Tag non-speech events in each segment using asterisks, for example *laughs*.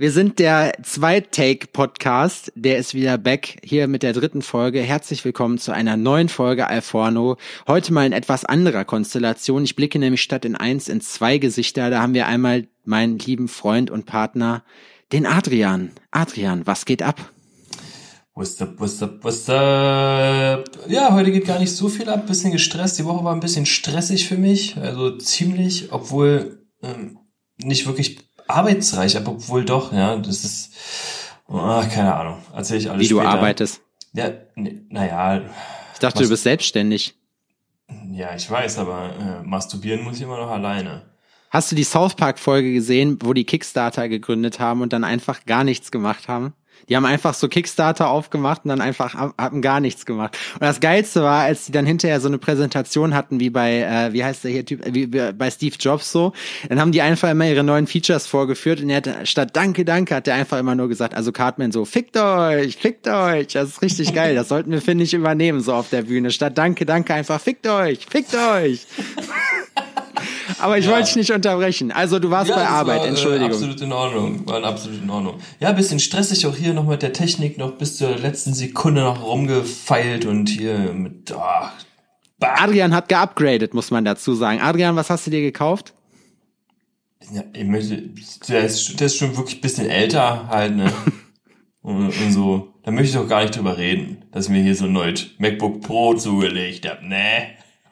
Wir sind der Zweit-Take-Podcast. Der ist wieder back hier mit der dritten Folge. Herzlich willkommen zu einer neuen Folge Alforno. Heute mal in etwas anderer Konstellation. Ich blicke nämlich statt in eins in zwei Gesichter. Da haben wir einmal meinen lieben Freund und Partner, den Adrian. Adrian, was geht ab? What's up, what's up, what's up? Ja, heute geht gar nicht so viel ab. Bisschen gestresst. Die Woche war ein bisschen stressig für mich. Also ziemlich, obwohl ähm, nicht wirklich arbeitsreich, aber obwohl doch, ja, das ist, ach, keine Ahnung, erzähle ich alles Wie später. du arbeitest. Ja, naja. Ich dachte, du bist selbstständig. Ja, ich weiß, aber äh, masturbieren muss ich immer noch alleine. Hast du die South Park Folge gesehen, wo die Kickstarter gegründet haben und dann einfach gar nichts gemacht haben? Die haben einfach so Kickstarter aufgemacht und dann einfach ha- haben gar nichts gemacht. Und das Geilste war, als die dann hinterher so eine Präsentation hatten, wie bei, äh, wie heißt der hier Typ, wie wie bei Steve Jobs so, dann haben die einfach immer ihre neuen Features vorgeführt und er hat statt Danke, Danke, hat er einfach immer nur gesagt, also Cartman so, fickt euch, fickt euch, das ist richtig geil, das sollten wir, finde ich, übernehmen so auf der Bühne. Statt Danke, Danke einfach, fickt euch, fickt euch. *laughs* *laughs* Aber ich Ja. wollte dich nicht unterbrechen. Also du warst bei das Arbeit, war, Äh, Entschuldigung. absolut in Ordnung, war absolut in Ordnung. Ja, bisschen stressig auch hier noch mit der Technik, noch bis zur letzten Sekunde noch rumgefeilt und hier mit, bah. Adrian hat geupgradet, muss man dazu sagen. Adrian, was hast du dir gekauft? Ja, ich möchte, der ist, der ist schon wirklich ein bisschen älter halt, ne? *laughs* und, und so. Da möchte ich doch gar nicht drüber reden, dass ich mir hier so ein neues MacBook Pro zugelegt hab, ne?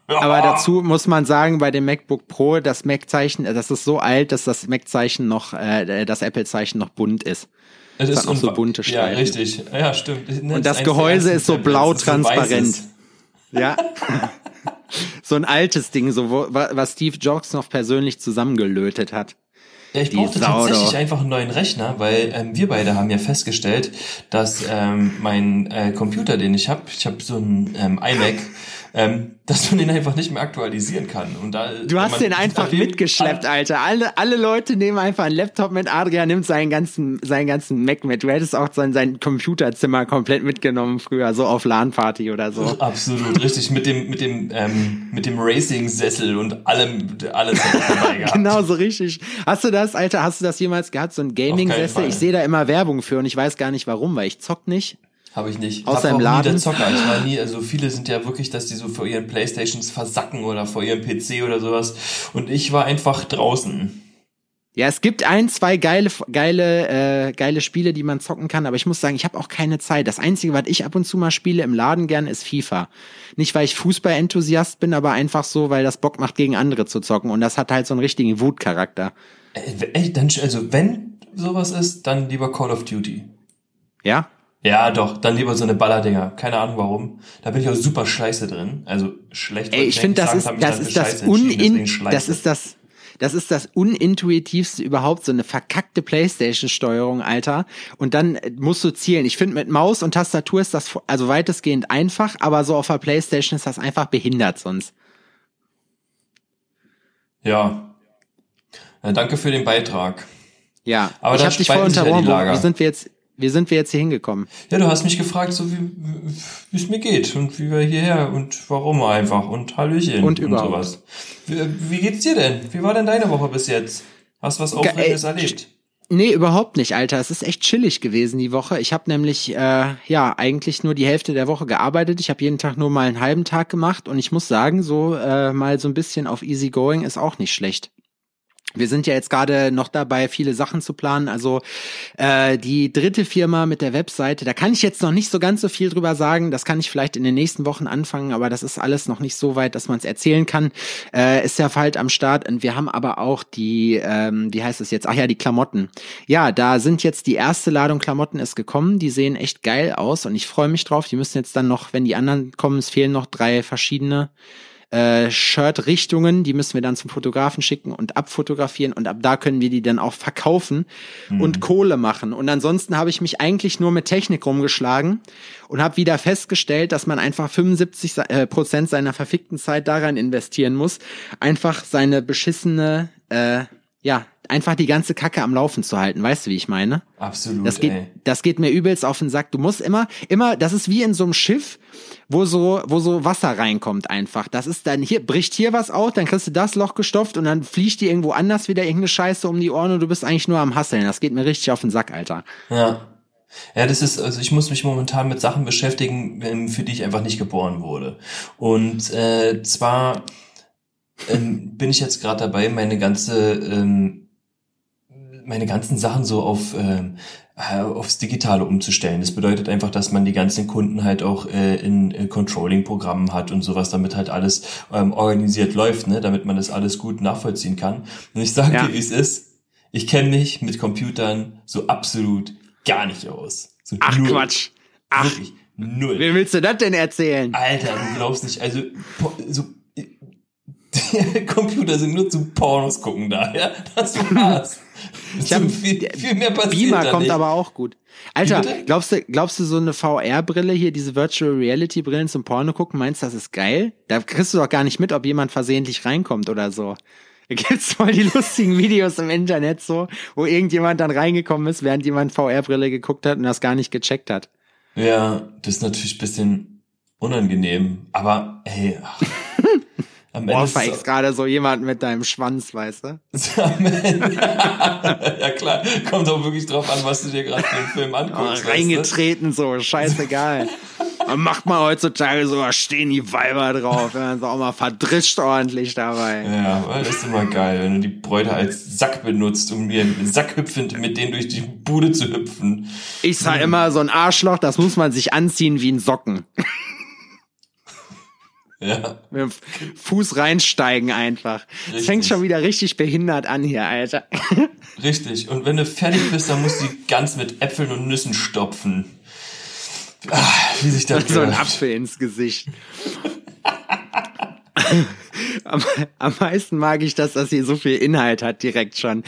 Aber dazu muss man sagen, bei dem MacBook Pro, das Mac-Zeichen, äh, das ist so alt, dass das Mac-Zeichen noch, äh, das Apple-Zeichen noch bunt ist. Es auch so bunte Ja, Streifen. richtig. Ja, stimmt. Nenn's Und das Gehäuse ist so blau Das ist so transparent. weißes. Ja. *laughs* so ein altes Ding, so wo, wa- was Steve Jobs noch persönlich zusammengelötet hat. Ja, ich brauchte tatsächlich einfach einen neuen Rechner, weil ähm, wir beide haben ja festgestellt, dass ähm, mein äh, Computer, den ich habe, ich habe so einen ähm, iMac, ähm, dass man den einfach nicht mehr aktualisieren kann. Und da, Du hast den einfach mitgeschleppt, Alter. Alle, alle Leute nehmen einfach einen Laptop mit. Adrian nimmt seinen ganzen, seinen ganzen Mac mit. Du hättest auch sein, sein Computerzimmer komplett mitgenommen früher, so auf LAN-Party oder so. *laughs* Absolut, richtig. Mit dem, mit dem, ähm, mit dem Racing-Sessel und allem, alles dabei *laughs* gehabt. Genau so richtig. Hast du das, Alter, hast du das jemals gehabt, so ein Gaming-Sessel? Ich sehe da immer Werbung für und ich weiß gar nicht warum, weil ich zock nicht. Habe ich nicht. Außer Hab im Laden. Nie der Zocker. Ich war nie, also viele sind ja wirklich, dass die so vor ihren Playstations versacken oder vor ihrem PC oder sowas. Und ich war einfach draußen. Ja, es gibt ein, zwei geile, geile, äh, geile Spiele, die man zocken kann, aber ich muss sagen, ich habe auch keine Zeit. Das Einzige, was ich ab und zu mal spiele im Laden gern, ist FIFA. Nicht, weil ich Fußball-Enthusiast bin, aber einfach so, weil das Bock macht, gegen andere zu zocken. Und das hat halt so einen richtigen Wutcharakter. Äh, Ey, dann, also wenn sowas ist, dann lieber Call of Duty. Ja? Ja, doch, dann lieber so eine Ballerdinger. Keine Ahnung warum. Da bin ich auch super scheiße drin. Also schlecht. Ey, ich finde, das ist, das ist das unin, das ist das, das ist das unintuitivste überhaupt, so eine verkackte Playstation-Steuerung, Alter. Und dann äh, musst du zielen. Ich finde, mit Maus und Tastatur ist das also weitestgehend einfach, aber so auf der Playstation ist das einfach behindert sonst. Ja. ja. Danke für den Beitrag. Ja, Aber ich habe dich. Wo, Lager. wie sind wir jetzt, wie sind wir jetzt hier hingekommen? Ja, du hast mich gefragt, so wie es mir geht und wie wir hierher und warum einfach und Hallöchen Und und, sowas. Wie, wie geht's dir denn? Wie war denn deine Woche bis jetzt? Hast du was Aufregendes ey, erlebt? Nee, überhaupt nicht, Alter. Es ist echt chillig gewesen die Woche. Ich habe nämlich äh, ja eigentlich nur die Hälfte der Woche gearbeitet. Ich habe jeden Tag nur mal einen halben Tag gemacht und ich muss sagen, so äh, mal so ein bisschen auf easy going ist auch nicht schlecht. Wir sind ja jetzt gerade noch dabei, viele Sachen zu planen. Also äh, die dritte Firma mit der Webseite, da kann ich jetzt noch nicht so ganz so viel drüber sagen. Das kann ich vielleicht in den nächsten Wochen anfangen, aber das ist alles noch nicht so weit, dass man es erzählen kann. Äh, ist ja halt am Start. Und wir haben aber auch die, ähm, wie heißt es jetzt? Ach ja, die Klamotten. Ja, da sind jetzt die erste Ladung Klamotten ist gekommen. Die sehen echt geil aus und ich freue mich drauf. Die müssen jetzt dann noch, wenn die anderen kommen, es fehlen noch drei verschiedene äh, Shirt-Richtungen, die müssen wir dann zum Fotografen schicken und abfotografieren und ab da können wir die dann auch verkaufen und Kohle machen. Und ansonsten habe ich mich eigentlich nur mit Technik rumgeschlagen und habe wieder festgestellt, dass man einfach 75 se- äh, Prozent seiner verfickten Zeit daran investieren muss, einfach seine beschissene äh, ja, einfach die ganze Kacke am Laufen zu halten. Weißt du, wie ich meine? Absolut. Das geht, ey. das geht mir übelst auf den Sack. Du musst immer, immer, das ist wie in so einem Schiff, wo so, wo so Wasser reinkommt einfach. Das ist dann hier, bricht hier was aus, dann kriegst du das Loch gestopft und dann fliegt dir irgendwo anders wieder irgendeine Scheiße um die Ohren und du bist eigentlich nur am Hasseln. Das geht mir richtig auf den Sack, Alter. Ja. Ja, das ist, also ich muss mich momentan mit Sachen beschäftigen, ähm, für die ich einfach nicht geboren wurde. Und äh, zwar ähm, bin ich jetzt gerade dabei, meine ganze, ähm, meine ganzen Sachen so auf ähm, äh, aufs Digitale umzustellen. Das bedeutet einfach, dass man die ganzen Kunden halt auch äh, in äh, Controlling-Programmen hat und sowas, damit halt alles ähm, organisiert läuft, ne, damit man das alles gut nachvollziehen kann. Und ich sage Ja. dir, wie es ist. Ich kenne mich mit Computern so absolut gar nicht aus. So Ach null. Quatsch. Ach, Wirklich null. wem willst du das denn erzählen? Alter, du glaubst nicht. Also so die *laughs* Computer sind nur zum Pornos gucken da, ja. Das war's. Ich hab- viel, viel mehr passiert Beamer kommt nicht. aber auch gut. Alter, glaubst du, glaubst du, so eine VR-Brille hier, diese Virtual Reality Brillen zum Porno gucken, meinst du, das ist geil? Da kriegst du doch gar nicht mit, ob jemand versehentlich reinkommt oder so. Da gibt's voll die lustigen Videos im Internet so, wo irgendjemand dann reingekommen ist, während jemand VR-Brille geguckt hat und das gar nicht gecheckt hat. Ja, das ist natürlich ein bisschen unangenehm. Aber hey, ach, *laughs* am Ende ist Ohrfeigst gerade so jemand mit deinem Schwanz, weißt du? *laughs* am Ende- *laughs* ja klar, kommt auch wirklich drauf an, was du dir gerade einen Film Oh, anguckst. weißt du? reingetreten so, scheißegal. *laughs* Man macht mal heutzutage so, da stehen die Weiber drauf, wenn man so auch mal verdrischt ordentlich dabei. Ja, weil das ist immer geil, wenn du die Bräute als Sack benutzt, um dir sackhüpfend mit denen durch die Bude zu hüpfen. Ich sag immer, so ein Arschloch, das muss man sich anziehen wie ein Socken. Ja, Mit dem Fuß reinsteigen einfach. Es fängt schon wieder richtig behindert an hier, Alter. *laughs* richtig. Und wenn du fertig bist, dann musst du die ganz mit Äpfeln und Nüssen stopfen. Ah, wie sich das *laughs* so ein. Apfel ins Gesicht. *laughs* am, am meisten mag ich, dass das hier so viel Inhalt hat direkt schon.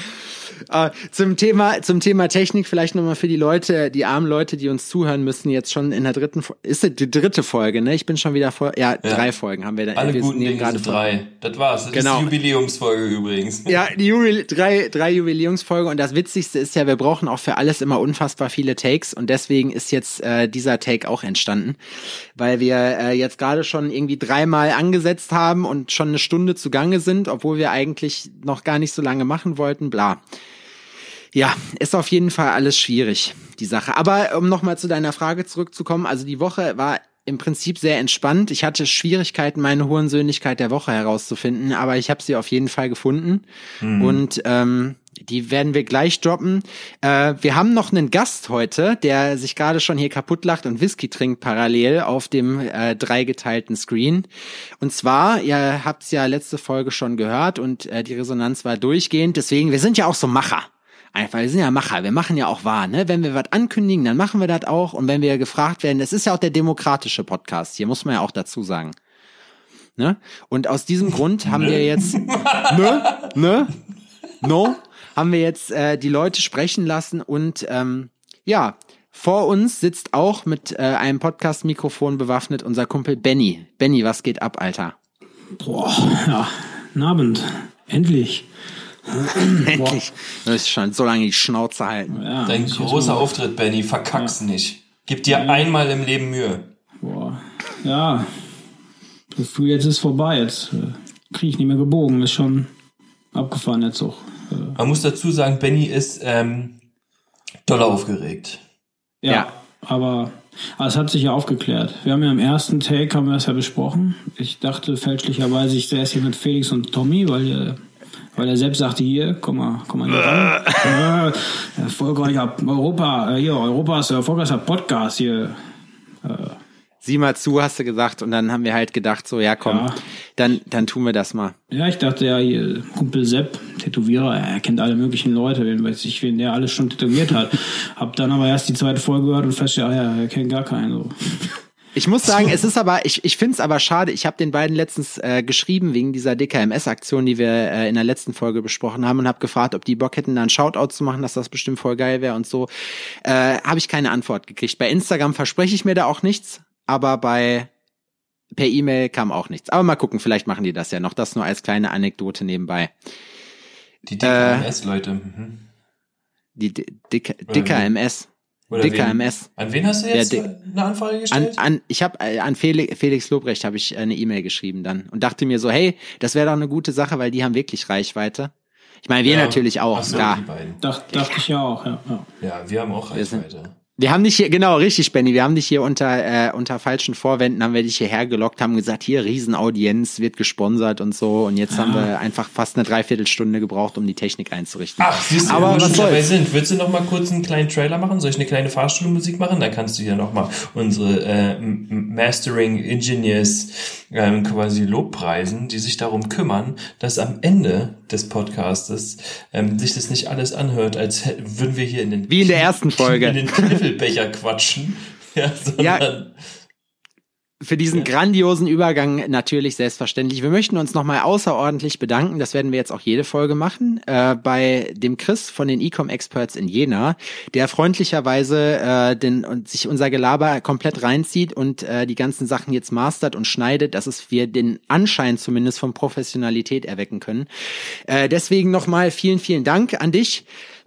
Äh, zum Thema zum Thema Technik vielleicht nochmal für die Leute, die armen Leute, die uns zuhören müssen, jetzt schon in der dritten ist das die dritte Folge, ne? Ich bin schon wieder vor ja, drei Folgen haben wir da. Alle wir guten Dinge gerade sind drei. Das war's. Das Genau. ist die Jubiläumsfolge übrigens. *laughs* Ja, die Jubil drei, drei Jubiläumsfolge und das Witzigste ist ja, wir brauchen auch für alles immer unfassbar viele Takes und deswegen ist jetzt äh, dieser Take auch entstanden, weil wir äh, jetzt gerade schon irgendwie dreimal angesetzt haben und schon eine Stunde zugange sind, obwohl wir eigentlich noch gar nicht so lange machen wollten, bla. Ja, ist auf jeden Fall alles schwierig, die Sache. Aber um nochmal zu deiner Frage zurückzukommen, also die Woche war im Prinzip sehr entspannt. Ich hatte Schwierigkeiten, meine Hurensöhnlichkeit der Woche herauszufinden, aber ich habe sie auf jeden Fall gefunden. Und ähm, die werden wir gleich droppen. Äh, wir haben noch einen Gast heute, der sich gerade schon hier kaputt lacht und Whisky trinkt parallel auf dem äh, dreigeteilten Screen. Und zwar, ihr habt's ja letzte Folge schon gehört und äh, die Resonanz war durchgehend. Deswegen, wir sind ja auch so Macher. Einfach, wir sind ja Macher, wir machen ja auch wahr, ne? Wenn wir was ankündigen, dann machen wir das auch. Und wenn wir gefragt werden, das ist ja auch der demokratische Podcast, hier muss man ja auch dazu sagen. Ne? Und aus diesem Grund haben wir jetzt, ne, ne, no, haben wir jetzt äh, die Leute sprechen lassen und ähm, ja, vor uns sitzt auch mit äh, einem Podcast-Mikrofon bewaffnet unser Kumpel Benny. Benny, was geht ab, Alter? Boah, ja, guten Abend. Endlich. *laughs* Endlich. Du musst schon so lange die Schnauze halten. Ja, Dein großer Auftritt, Benny. Verkack's nicht. Gib dir einmal im Leben Mühe. Boah, ja. Das Gefühl, jetzt ist vorbei. Jetzt äh, kriege ich nicht mehr gebogen. Ist schon abgefahren jetzt auch. Äh, Man muss dazu sagen, Benny ist ähm, doll aufgeregt. ja, Ja. aber, aber es hat sich ja aufgeklärt. Wir haben ja im ersten Take haben wir das ja besprochen. Ich dachte fälschlicherweise, ich säße hier mit Felix und Tommy, weil äh, weil er selbst sagte, hier, komm mal, komm mal hier ran. äh, *laughs* erfolgreicher Europa, äh, hier, Europa ist erfolgreicher Podcast hier. Sieh mal zu, hast du gesagt. Und dann haben wir halt gedacht, so, ja, komm, Ja. dann, dann tun wir das mal. Ja, ich dachte ja, hier, Kumpel Sepp, Tätowierer, er kennt alle möglichen Leute, wen weiß ich, wen der alles schon tätowiert hat. *laughs* Hab dann aber erst die zweite Folge gehört und festgestellt, ah ja, er kennt gar keinen. So. Ich muss sagen, es ist aber, ich, ich finde es aber schade. Ich habe den beiden letztens äh, geschrieben wegen dieser DKMS-Aktion, die wir äh, in der letzten Folge besprochen haben und habe gefragt, ob die Bock hätten, da einen Shoutout zu machen, dass das bestimmt voll geil wäre und so. Äh, habe ich keine Antwort gekriegt. Bei Instagram verspreche ich mir da auch nichts, aber bei per E-Mail kam auch nichts. Aber mal gucken, vielleicht machen die das ja noch. Das nur als kleine Anekdote nebenbei. Die DKMS-Leute. Mhm. Die D Oder Dicker wen? MS. An wen hast du jetzt Ja, eine Anfrage An, gestellt? an, ich habe äh, an Felix, Felix Lobrecht habe ich äh, eine E-Mail geschrieben dann und dachte mir so, hey, das wäre doch eine gute Sache, weil die haben wirklich Reichweite. Ich meine, wir Ja. natürlich auch, Ach so, beiden. Dacht, dachte ich ja auch, ja. ja. Ja, wir haben auch Wir sind- Reichweite. Wir haben dich hier, genau, richtig, Benny, wir haben dich hier unter, äh, unter falschen Vorwänden, haben wir dich hierher gelockt, haben gesagt, hier, Riesenaudienz, wird gesponsert und so. Und jetzt haben wir einfach fast eine Dreiviertelstunde gebraucht, um die Technik einzurichten. Ach, siehst du, Aber wo wir was schon dabei sind. Willst du noch mal kurz einen kleinen Trailer machen? Soll ich eine kleine Fahrstuhlmusik machen? Dann kannst du hier noch mal unsere äh, Mastering Engineers ähm, quasi Lobpreisen, die sich darum kümmern, dass am Ende des Podcastes ähm, sich das nicht alles anhört, als würden wir hier in den Wie in der ersten Folge. in den Kniffelbecher quatschen. *laughs* Ja, sondern Für diesen grandiosen Übergang natürlich selbstverständlich. Wir möchten uns nochmal außerordentlich bedanken, das werden wir jetzt auch jede Folge machen, äh, bei dem Chris von den Ecom Experts in Jena, der freundlicherweise äh, den, und sich unser Gelaber komplett reinzieht und äh, die ganzen Sachen jetzt mastert und schneidet, dass es wir den Anschein zumindest von Professionalität erwecken können. Äh, deswegen nochmal vielen, vielen Dank an dich.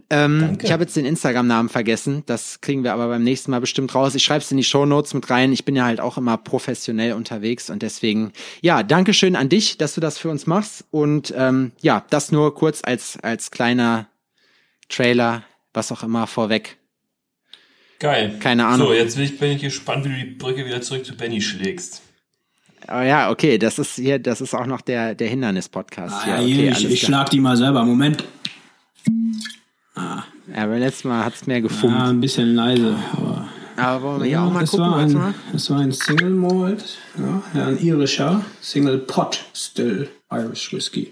Ähm, ich habe jetzt den Instagram-Namen vergessen. Das kriegen wir aber beim nächsten Mal bestimmt raus. Ich schreibe es in die Shownotes mit rein. Ich bin ja halt auch immer professionell unterwegs und deswegen, ja, Dankeschön an dich, dass du das für uns machst. Und ähm, ja, das nur kurz als, als kleiner Trailer, was auch immer vorweg. geil. Keine Ahnung. So, jetzt bin ich, bin ich gespannt, wie du die Brücke wieder zurück zu Benny schlägst. Aber ja, okay, das ist hier, das ist auch noch der, der Hindernis-Podcast. Ah, ja, okay, ich, ich schlag die mal selber. Moment. Ja, beim letzten Mal hat's mehr gefummt. Ja, ein bisschen leise. Aber Aber wollen wir hier auch mal das, gucken, war ein, mal. das war ein Single Malt, ja, ja, ein irischer Single Pot Still Irish Whiskey.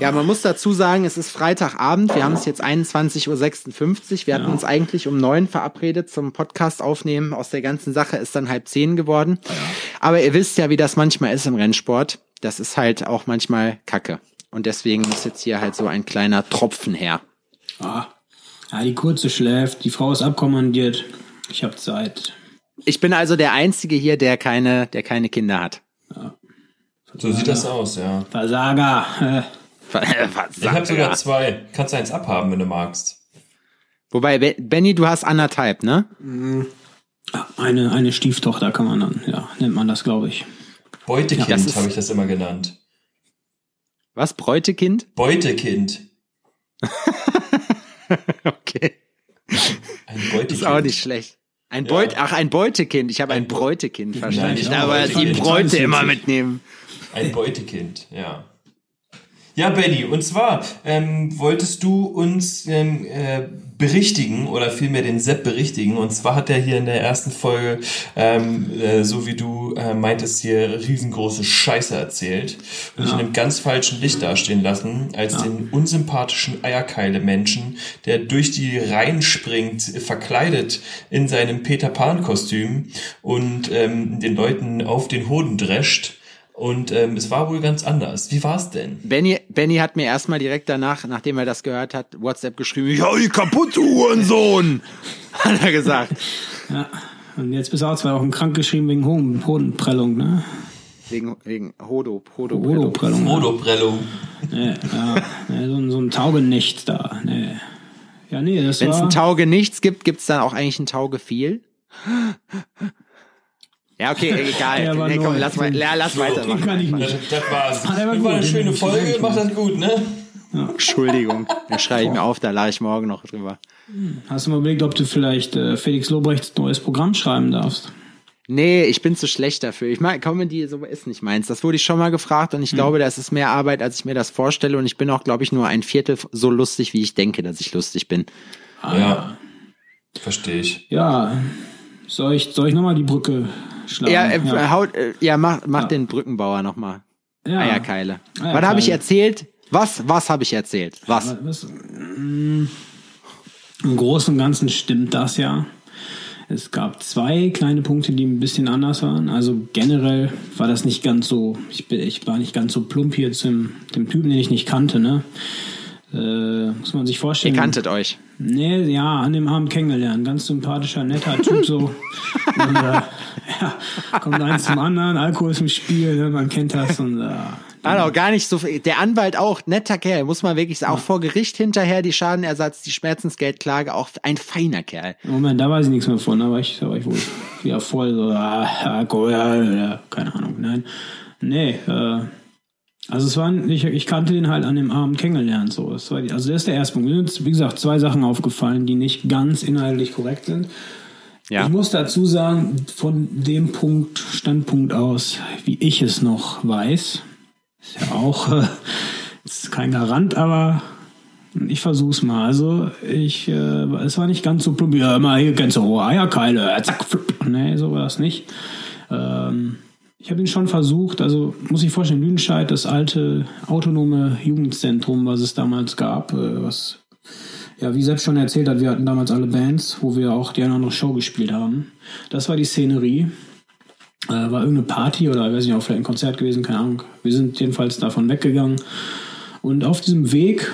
Ja, man muss dazu sagen, es ist Freitagabend. Wir haben es jetzt 21.56 Uhr. Wir hatten uns eigentlich um neun verabredet zum Podcast aufnehmen. Aus der ganzen Sache ist dann halb zehn geworden. Aber ihr wisst ja, wie das manchmal ist im Rennsport. Das ist halt auch manchmal Kacke. Und deswegen muss jetzt hier halt so ein kleiner Tropfen her. Ah. Ja, die Kurze schläft, die Frau ist abkommandiert. Ich habe Zeit. Ich bin also der Einzige hier, der keine, der keine Kinder hat. So sieht das aus, ja. Versager. *laughs* Äh, Was Ich habe sogar zwei. Kannst eins abhaben, wenn du magst. Wobei, Be- Benny, du hast anderthalb, ne? eine, eine Stieftochter kann man dann, ja, nennt man das, glaube ich. Beutekind ist- habe ich das immer genannt. Was? Bräutekind? Beutekind. *laughs* Okay. Ein Beutekind. Ist auch nicht schlecht. Ein Beut, ach, ein Beutekind. Ich habe ein Ein Beu- Bräutekind verstanden. Nein, aber die Bräute immer mitnehmen. Ein Beutekind, ja. Ja, Benny, und zwar ähm, wolltest du uns ähm, äh, berichtigen oder vielmehr den Sepp berichtigen. Und zwar hat er hier in der ersten Folge, ähm, äh, so wie du äh, meintest, hier riesengroße Scheiße erzählt und dich in einem ganz falschen Licht dastehen lassen, als den unsympathischen Eierkeile-Menschen, der durch die Reihen springt, verkleidet in seinem Peter Pan-Kostüm und ähm, den Leuten auf den Hoden drescht. Und ähm, es war wohl ganz anders. Wie war's denn? Benny, Benny hat mir erstmal direkt danach, nachdem er das gehört hat, WhatsApp geschrieben, ich hau die kaputt, du Hurensohn! *laughs* Hat er gesagt. Ja. Und jetzt bist du auch zwei Wochen krank geschrieben wegen Hoden- Hodenprellung, ne? Wegen, wegen Hodo, Hodo, Hodoprellung. ne? Modoprellung. Nee, ja, nee, so, ein- so ein Taugenichts da. Nee. Ja, nee, das Wenn es war... ein Tauge nichts gibt, gibt's dann auch eigentlich ein Tauge viel? Ja, okay, egal. Nee, komm, lass, mal, ja, lass Den weitermachen. kann ich Das, nicht. das war's. Ah, war das war eine gut, schöne Folge. Macht das gut, ne? Entschuldigung, da schreibe ich mir auf, da lache ich morgen noch drüber. Hast du mal überlegt, ob du vielleicht äh, Felix Lobrechts neues Programm schreiben darfst? Nee, ich bin zu schlecht dafür. Ich meine, Comedy so ist nicht meins. Das wurde ich schon mal gefragt und ich glaube, das ist mehr Arbeit, als ich mir das vorstelle. Und ich bin auch, glaube ich, nur ein Viertel so lustig, wie ich denke, dass ich lustig bin. Ja. Verstehe ich. Ja, soll ich, soll ich nochmal die Brücke schlagen? Ja, äh, Haut, äh, ja mach, mach den Brückenbauer nochmal. Ja. Eierkeile. Eierkeile. Was habe ich erzählt? Was, was habe ich erzählt? Was? Was, mm, Im Großen und Ganzen stimmt das ja. Es gab zwei kleine Punkte, die ein bisschen anders waren. Also generell war das nicht ganz so, ich, bin, ich war nicht ganz so plump hier zum dem Typen, den ich nicht kannte, ne? Äh, muss man sich Ihr vorstellen. kanntet euch. Nee, ja, an dem Abend kennengelernt. Ganz sympathischer, netter Typ so. *laughs* Und, äh, ja, kommt eins zum anderen, Alkohol ist im Spiel, ne, man kennt das. Und äh, auch gar nicht so viel. Der Anwalt auch, netter Kerl, muss man wirklich sagen. Auch vor Gericht hinterher die Schadenersatz, die Schmerzensgeldklage, auch ein feiner Kerl. Moment, da weiß ich nichts mehr von, da war ich, da war ich wohl wieder voll so, ah, cool, ja, keine Ahnung, nein. Nee, äh, also es waren, ich, ich kannte den halt an dem Abend kennengelernt, so. Das war die, also das ist der erste Punkt. Mir sind, wie gesagt, zwei Sachen aufgefallen, die nicht ganz inhaltlich korrekt sind. Ja. Ich muss dazu sagen, von dem Punkt, Standpunkt aus, wie ich es noch weiß, ist ja auch äh, *laughs* ist kein Garant, aber ich versuch's mal. Also ich, äh, es war nicht ganz so plump, ja, immer hier ganz so hohe Eierkeile, zack, flipp. Nee, so war das nicht. Ähm, ich habe ihn schon versucht, also muss ich vorstellen, Lüdenscheid, das alte autonome Jugendzentrum, was es damals gab, äh, was ja, wie selbst schon erzählt hat, wir hatten damals alle Bands, wo wir auch die eine oder andere Show gespielt haben. Das war die Szenerie. Äh, war irgendeine Party oder weiß nicht, auch vielleicht ein Konzert gewesen, keine Ahnung. Wir sind jedenfalls davon weggegangen. Und auf diesem Weg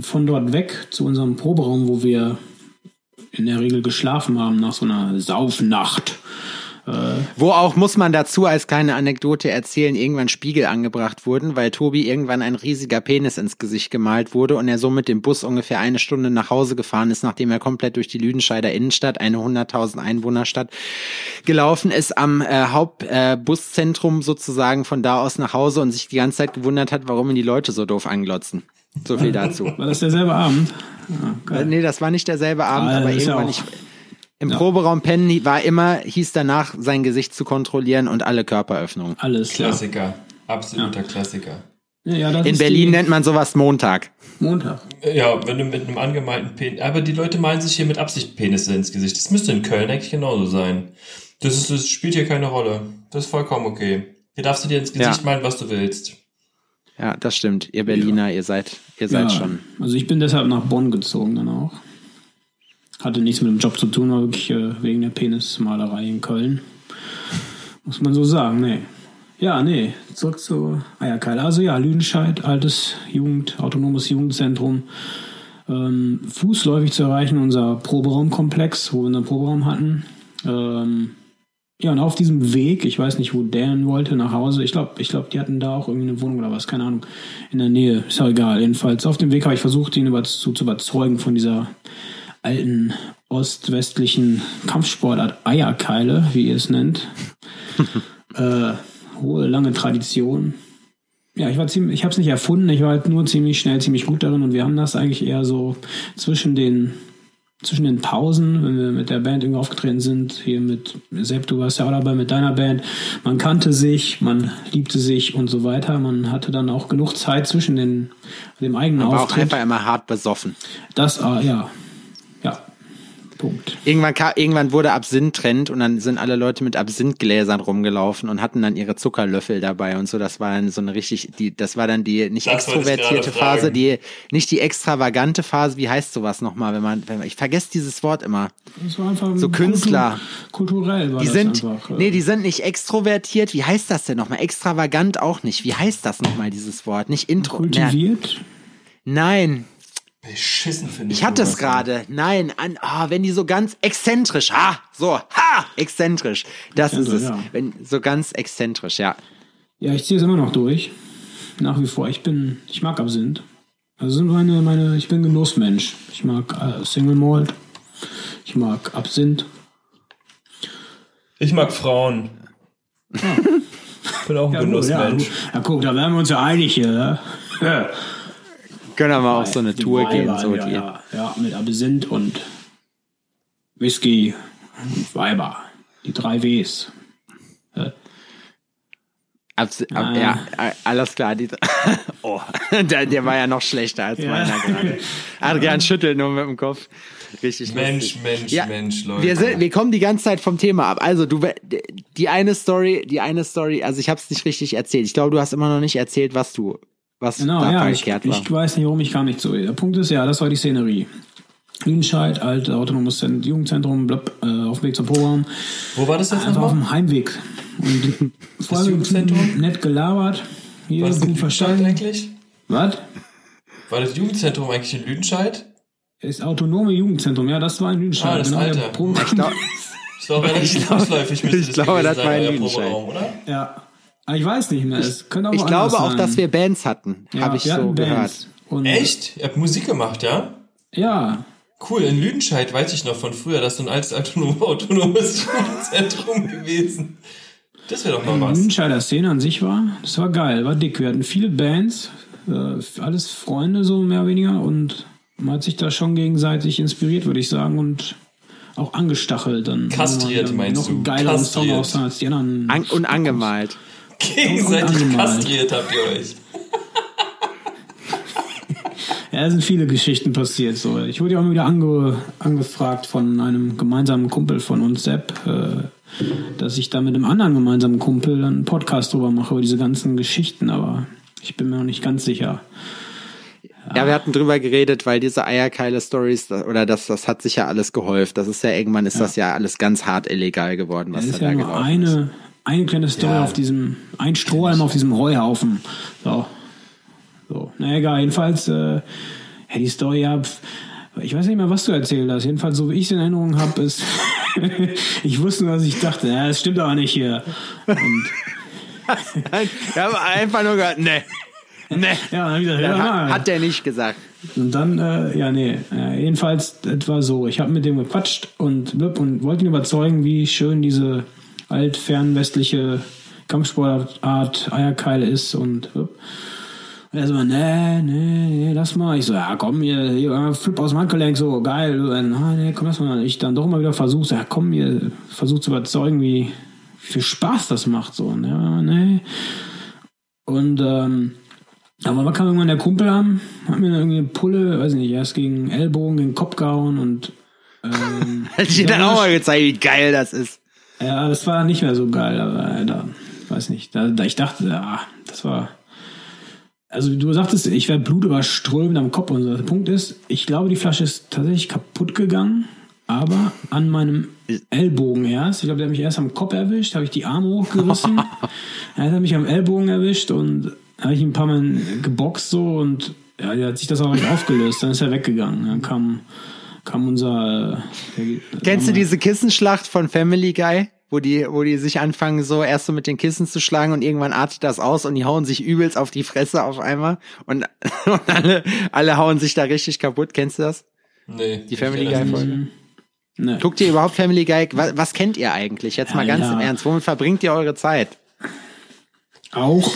von dort weg zu unserem Proberaum, wo wir in der Regel geschlafen haben nach so einer Saufnacht, Wo auch, muss man dazu als kleine Anekdote erzählen, irgendwann Spiegel angebracht wurden, weil Tobi irgendwann ein riesiger Penis ins Gesicht gemalt wurde und er so mit dem Bus ungefähr eine Stunde nach Hause gefahren ist, nachdem er komplett durch die Lüdenscheider Innenstadt, eine 100.000 Einwohnerstadt, gelaufen ist am äh, Hauptbuszentrum äh, sozusagen von da aus nach Hause und sich die ganze Zeit gewundert hat, warum ihn die Leute so doof anglotzen. So viel dazu. war das derselbe Abend? Äh, geil. Nee, das war nicht derselbe Abend, Ah, aber ist ja irgendwann Im Proberaum pennen war immer, hieß danach, sein Gesicht zu kontrollieren und alle Körperöffnungen. Alles klar. Klassiker. Absoluter Klassiker. Ja, ja, das In ist Berlin nennt man sowas Montag. Montag. Ja, wenn du mit einem angemalten Penis. Aber die Leute malen sich hier mit Absicht Penisse ins Gesicht. Das müsste in Köln eigentlich genauso sein. Das, ist, das spielt hier keine Rolle. Das ist vollkommen okay. Hier darfst du dir ins Gesicht Ja. malen, was du willst. Ja, das stimmt. Ihr Berliner, ihr seid, ihr seid Ja, schon. Also ich bin deshalb nach Bonn gezogen dann auch. Hatte nichts mit dem Job zu tun, war wirklich äh, wegen der Penismalerei in Köln. Muss man so sagen, nee. Ja, nee, zurück zu Eierkeil. Also ja, Lüdenscheid, altes Jugend, autonomes Jugendzentrum. Ähm, fußläufig zu erreichen, unser Proberaumkomplex, wo wir einen Proberaum hatten. Ähm, ja, und auf diesem Weg, ich weiß nicht, wo Dan wollte, nach Hause. Ich glaube, ich glaub, die hatten da auch irgendwie eine Wohnung oder was, keine Ahnung, in der Nähe. Ist ja egal. Jedenfalls auf dem Weg habe ich versucht, ihn über, zu, zu überzeugen von dieser alten ost-westlichen Kampfsportart Eierkeile, wie ihr es nennt. *laughs* äh, hohe, lange Tradition. Ja, ich war ziemlich, ich habe es nicht erfunden, ich war halt nur ziemlich schnell, ziemlich gut darin und wir haben das eigentlich eher so zwischen den zwischen den Pausen, wenn wir mit der Band irgendwie aufgetreten sind, hier mit Sepp, du warst ja auch dabei mit deiner Band, man kannte sich, man liebte sich und so weiter. Man hatte dann auch genug Zeit zwischen den, dem eigenen War auch Auftritt. einfach immer hart besoffen. Das, ah, ja, ja, Punkt. Irgendwann, kam, irgendwann wurde Absinth Trend und dann sind alle Leute mit Absinthgläsern rumgelaufen und hatten dann ihre Zuckerlöffel dabei und so. Das war dann so eine richtig, die, das war dann die nicht Das extrovertierte Phase, die, nicht die extravagante Phase. Wie heißt sowas nochmal, wenn man, wenn man, ich vergesse dieses Wort immer. Das war einfach So Künstler. Kultur, kulturell war Die das sind, einfach. nee, die sind nicht extrovertiert. Wie heißt das denn nochmal? Extravagant auch nicht. Wie heißt das nochmal, dieses Wort? Nicht intro. Nein, kultiviert. nein, Beschissen finde ich. ich hatte es gerade. Nein, an, ah, wenn die so ganz exzentrisch, ha, so, ha, exzentrisch. Das ist es. Ja. Wenn, so ganz exzentrisch, ja. Ja, ich ziehe es immer noch durch. Nach wie vor. Ich bin, ich mag Absinth. Also sind meine, meine, ich bin Genussmensch. Ich mag äh, Single Malt. Ich mag Absinth. Ich mag Frauen. Bin auch ein Ja, Genussmensch. Ja, ja, guck, da wären wir uns ja einig hier. Ne? Ja. *laughs* Können wir mal auf so eine Tour gehen, Weiber, so ja, die. ja, ja, mit Absinth und Whisky und Weiber. Die drei Ws. Abs ab, Ah. ja, äh, alles klar. Die, *laughs* oh, *laughs* der, der war ja noch schlechter als Ja. meiner gerade. *laughs* Adrian schüttelt nur mit dem Kopf. Richtig Mensch, lustig. Mensch, Ja, Mensch, Leute. Wir, sind, wir kommen die ganze Zeit vom Thema ab. Also du, die eine Story, die eine Story, also ich habe es nicht richtig erzählt. Ich glaube, du hast immer noch nicht erzählt, was du, was Genau, da ja, ich, verkehrt war. ich weiß nicht, warum ich kam nicht zu. Der Punkt ist ja, das war die Szenerie. Lüdenscheid, alt autonomes Zent- Jugendzentrum, blub, äh, auf dem Weg zum Programm. Wo war das jetzt Einfach auf nochmal? dem Heimweg. Und *laughs* vor allem Jugendzentrum? nett gelabert. Hier War das gut verstanden. eigentlich? Was? War das Jugendzentrum eigentlich in Lüdenscheid? Das autonome Jugendzentrum, ja, das war in Lüdenscheid. Ah, das genau, der alte. Pro- Ich glaub, Das war relativ *laughs* fußläufig, müsste ich glaube, das war in Lüdenscheid. Proberaum, oder? ja. Aber ich weiß nicht mehr. Es könnte auch Ich glaube auch, sein. dass wir Bands hatten, Ja, habe ich so gehört. Bands. Und Echt? Ihr habt Musik gemacht, ja? Ja, Cool, in Lüdenscheid weiß ich noch von früher, das ist so ein altes autonom, *laughs* autonomes Schulzentrum gewesen. Das wäre doch mal was. Lüdenscheider Szene an sich war, das war geil, war dick. Wir hatten viele Bands, äh, alles Freunde so mehr oder weniger und man hat sich da schon gegenseitig inspiriert, würde ich sagen, und auch angestachelt. Dann Kastriert, meinst noch du? einen geileren Song Kastriert. aus als die anderen. An und angemalt. Gegenseitig kastriert habt ihr euch. *laughs* Ja, es sind viele Geschichten passiert. So. Ich wurde ja auch immer wieder ange, angefragt von einem gemeinsamen Kumpel von uns, Sepp, äh, dass ich da mit einem anderen gemeinsamen Kumpel einen Podcast drüber mache, über diese ganzen Geschichten, aber ich bin mir noch nicht ganz sicher. Ja, wir hatten drüber geredet, weil diese Eierkeile-Stories, oder das, das hat sich ja alles gehäuft. Das ist ja, irgendwann ist das ja alles ganz hart illegal geworden, was Es da, ist ja da nur gelaufen ist. Eine, eine kleine Story Ja. auf diesem, ein Strohhalm auf diesem Heuhaufen. So. So. Na egal, jedenfalls, äh, ja, die Story, ja, ich weiß nicht mehr, was du erzählt hast. Jedenfalls, so wie ich es in Erinnerung habe, ist, *laughs* ich wusste nur, was ich dachte, ja, das stimmt aber nicht hier. Und, *laughs* Wir haben einfach nur gehört, ne, ne. *laughs* ja, dann gesagt, ja, Hat, hat der nicht gesagt. Und dann, äh, ja, nee, äh, jedenfalls etwa so. Ich habe mit dem gequatscht und, und wollte ihn überzeugen, wie schön diese altfernwestliche Kampfsportart Eierkeile ist und, und er so, nee, nee, nee, lass mal. Ich so, ja, komm, hier, hier äh, Flip aus dem Handgelenk, so, geil. Und, ah, nee, komm, lass mal. Ich dann doch mal wieder versuche, so, ja, komm, hier, versuch zu überzeugen, wie, wie viel Spaß das macht, so. Ja, nee. Und, ähm, aber dann kam irgendwann der Kumpel an, hat mir dann irgendwie eine Pulle, weiß ich nicht, erst gegen Ellbogen, gegen Kopf gehauen und ähm, *laughs* Hat dir dann auch mal gezeigt, wie geil das ist. Ja, das war nicht mehr so geil, aber äh, da, weiß nicht, da, da ich dachte, ja, das war. Also du sagtest, ich werde blutüberströmend am Kopf und so. Der Punkt ist, ich glaube, die Flasche ist tatsächlich kaputt gegangen, aber an meinem Ellbogen erst. Ich glaube, der hat mich erst am Kopf erwischt, habe ich die Arme hochgerissen. *laughs* er hat mich am Ellbogen erwischt und habe ich ihn ein paar Mal geboxt so und ja, der hat sich das auch nicht aufgelöst. Dann ist er weggegangen. Dann kam, kam unser. Äh, Kennst du diese Kissenschlacht von Family Guy? Wo die, wo die sich anfangen, so erst so mit den Kissen zu schlagen und irgendwann artet das aus und die hauen sich übelst auf die Fresse auf einmal und, *laughs* und alle, alle hauen sich da richtig kaputt. Kennst du das? Nee. Die Family Guy Folge? Ne. Guckt ihr überhaupt Family Guy? Was, was kennt ihr eigentlich? Jetzt mal ganz Ja. im Ernst. Womit verbringt ihr eure Zeit? Auch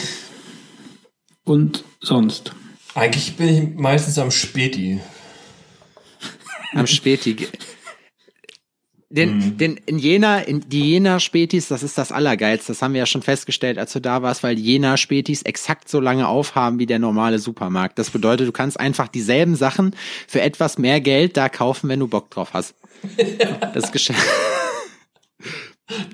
und sonst. Eigentlich bin ich meistens am Späti. Am Späti. Den, den, in Jena, in die Jena Spätis, das ist das Allergeilste. Das haben wir ja schon festgestellt, als du da warst, weil die Jena Spätis exakt so lange aufhaben wie der normale Supermarkt. Das bedeutet, du kannst einfach dieselben Sachen für etwas mehr Geld da kaufen, wenn du Bock drauf hast. *laughs* Das Geschäft.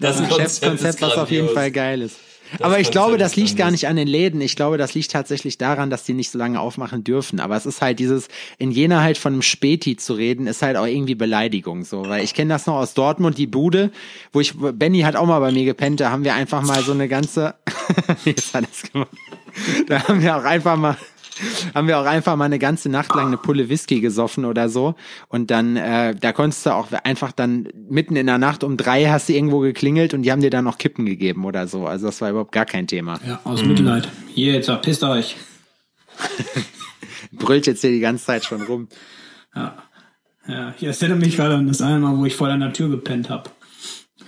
Das Geschäftskonzept, was auf jeden. Fall geil ist. Aber ich glaube, das liegt gar nicht an den Läden. Ich glaube, das liegt tatsächlich daran, dass die nicht so lange aufmachen dürfen. Aber es ist halt dieses, in Jena halt von einem Späti zu reden, ist halt auch irgendwie Beleidigung so. Weil ich kenne das noch aus Dortmund, die Bude, wo ich, Benny hat auch mal bei mir gepennt, da haben wir einfach mal so eine ganze, *laughs* jetzt hat er's gemacht. Da haben wir auch einfach mal, haben wir auch einfach mal eine ganze Nacht lang eine Pulle Whisky gesoffen oder so. Und dann, äh, da konntest du auch einfach dann mitten in der Nacht um drei hast du irgendwo geklingelt und die haben dir dann noch Kippen gegeben oder so. Also das war überhaupt gar kein Thema. Ja, aus Mitleid. Hier, jetzt verpisst euch. *laughs* Brüllt jetzt hier die ganze Zeit schon rum. Ja. Ja, ich erinnere mich gerade an das eine Mal, wo ich vor deiner Tür gepennt habe.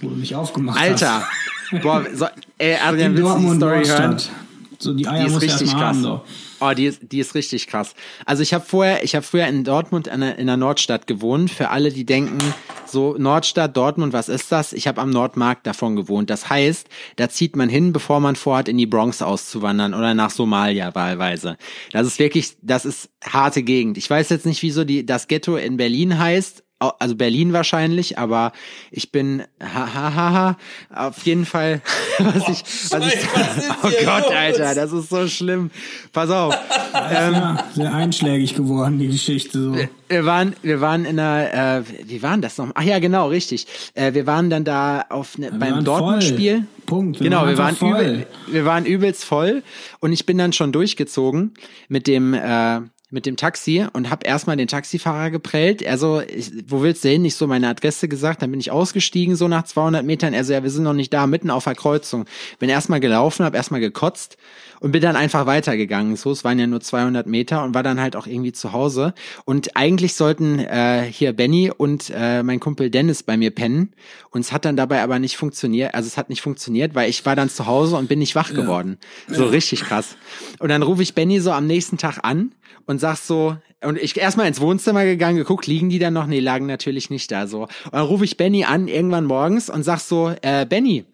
Wo du mich aufgemacht Alter! hast. Boah, so, ey, Adrian, willst du die Story hören? Nordstadt. So, die Eier Die muss richtig erstmal haben, so. Oh, die ist, die ist richtig krass. Also ich habe vorher, ich habe früher in Dortmund in der, in der Nordstadt gewohnt. Für alle, die denken, so Nordstadt, Dortmund, was ist das? Ich habe am Nordmarkt davon gewohnt. Das heißt, da zieht man hin, bevor man vorhat, in die Bronx auszuwandern oder nach Somalia wahlweise. Das ist wirklich, das ist harte Gegend. Ich weiß jetzt nicht, wieso die das Ghetto in Berlin heißt. Also Berlin wahrscheinlich, aber ich bin ha, ha, ha, ha, auf jeden Fall, *laughs* was ich, was ich, was ist *laughs* oh Gott, los? Alter, das ist so schlimm. Pass auf. *laughs* Ähm, Ja, sehr einschlägig geworden, die Geschichte. So. Wir waren, wir waren in einer, äh, wie waren das noch? Ach ja, genau, richtig. Äh, wir waren dann da auf ne, Wir beim waren Dortmund-Spiel. voll. Punkt. genau, wir waren voll. übel, wir waren übelst voll und ich bin dann schon durchgezogen mit dem, äh, mit dem Taxi und habe erstmal den Taxifahrer geprellt. Er so, ich, wo willst du hin? Ich so meine Adresse gesagt, dann bin ich ausgestiegen so nach 200 Metern. Er so, ja, wir sind noch nicht da, mitten auf der Kreuzung. Bin erstmal gelaufen, habe erstmal gekotzt und bin dann einfach weitergegangen. So, es waren ja nur 200 Meter und war dann halt auch irgendwie zu Hause. Und eigentlich sollten äh, hier Benny und äh, mein Kumpel Dennis bei mir pennen. Und es hat dann dabei aber nicht funktioniert. Also es hat nicht funktioniert, weil ich war dann zu Hause und bin nicht wach geworden. So richtig krass. Und dann rufe ich Benny so am nächsten Tag an und sag so, und ich erstmal ins Wohnzimmer gegangen, geguckt, liegen die dann noch? Nee, lagen natürlich nicht da so. Und dann rufe ich Benny an, irgendwann morgens und sag so, äh, Benny,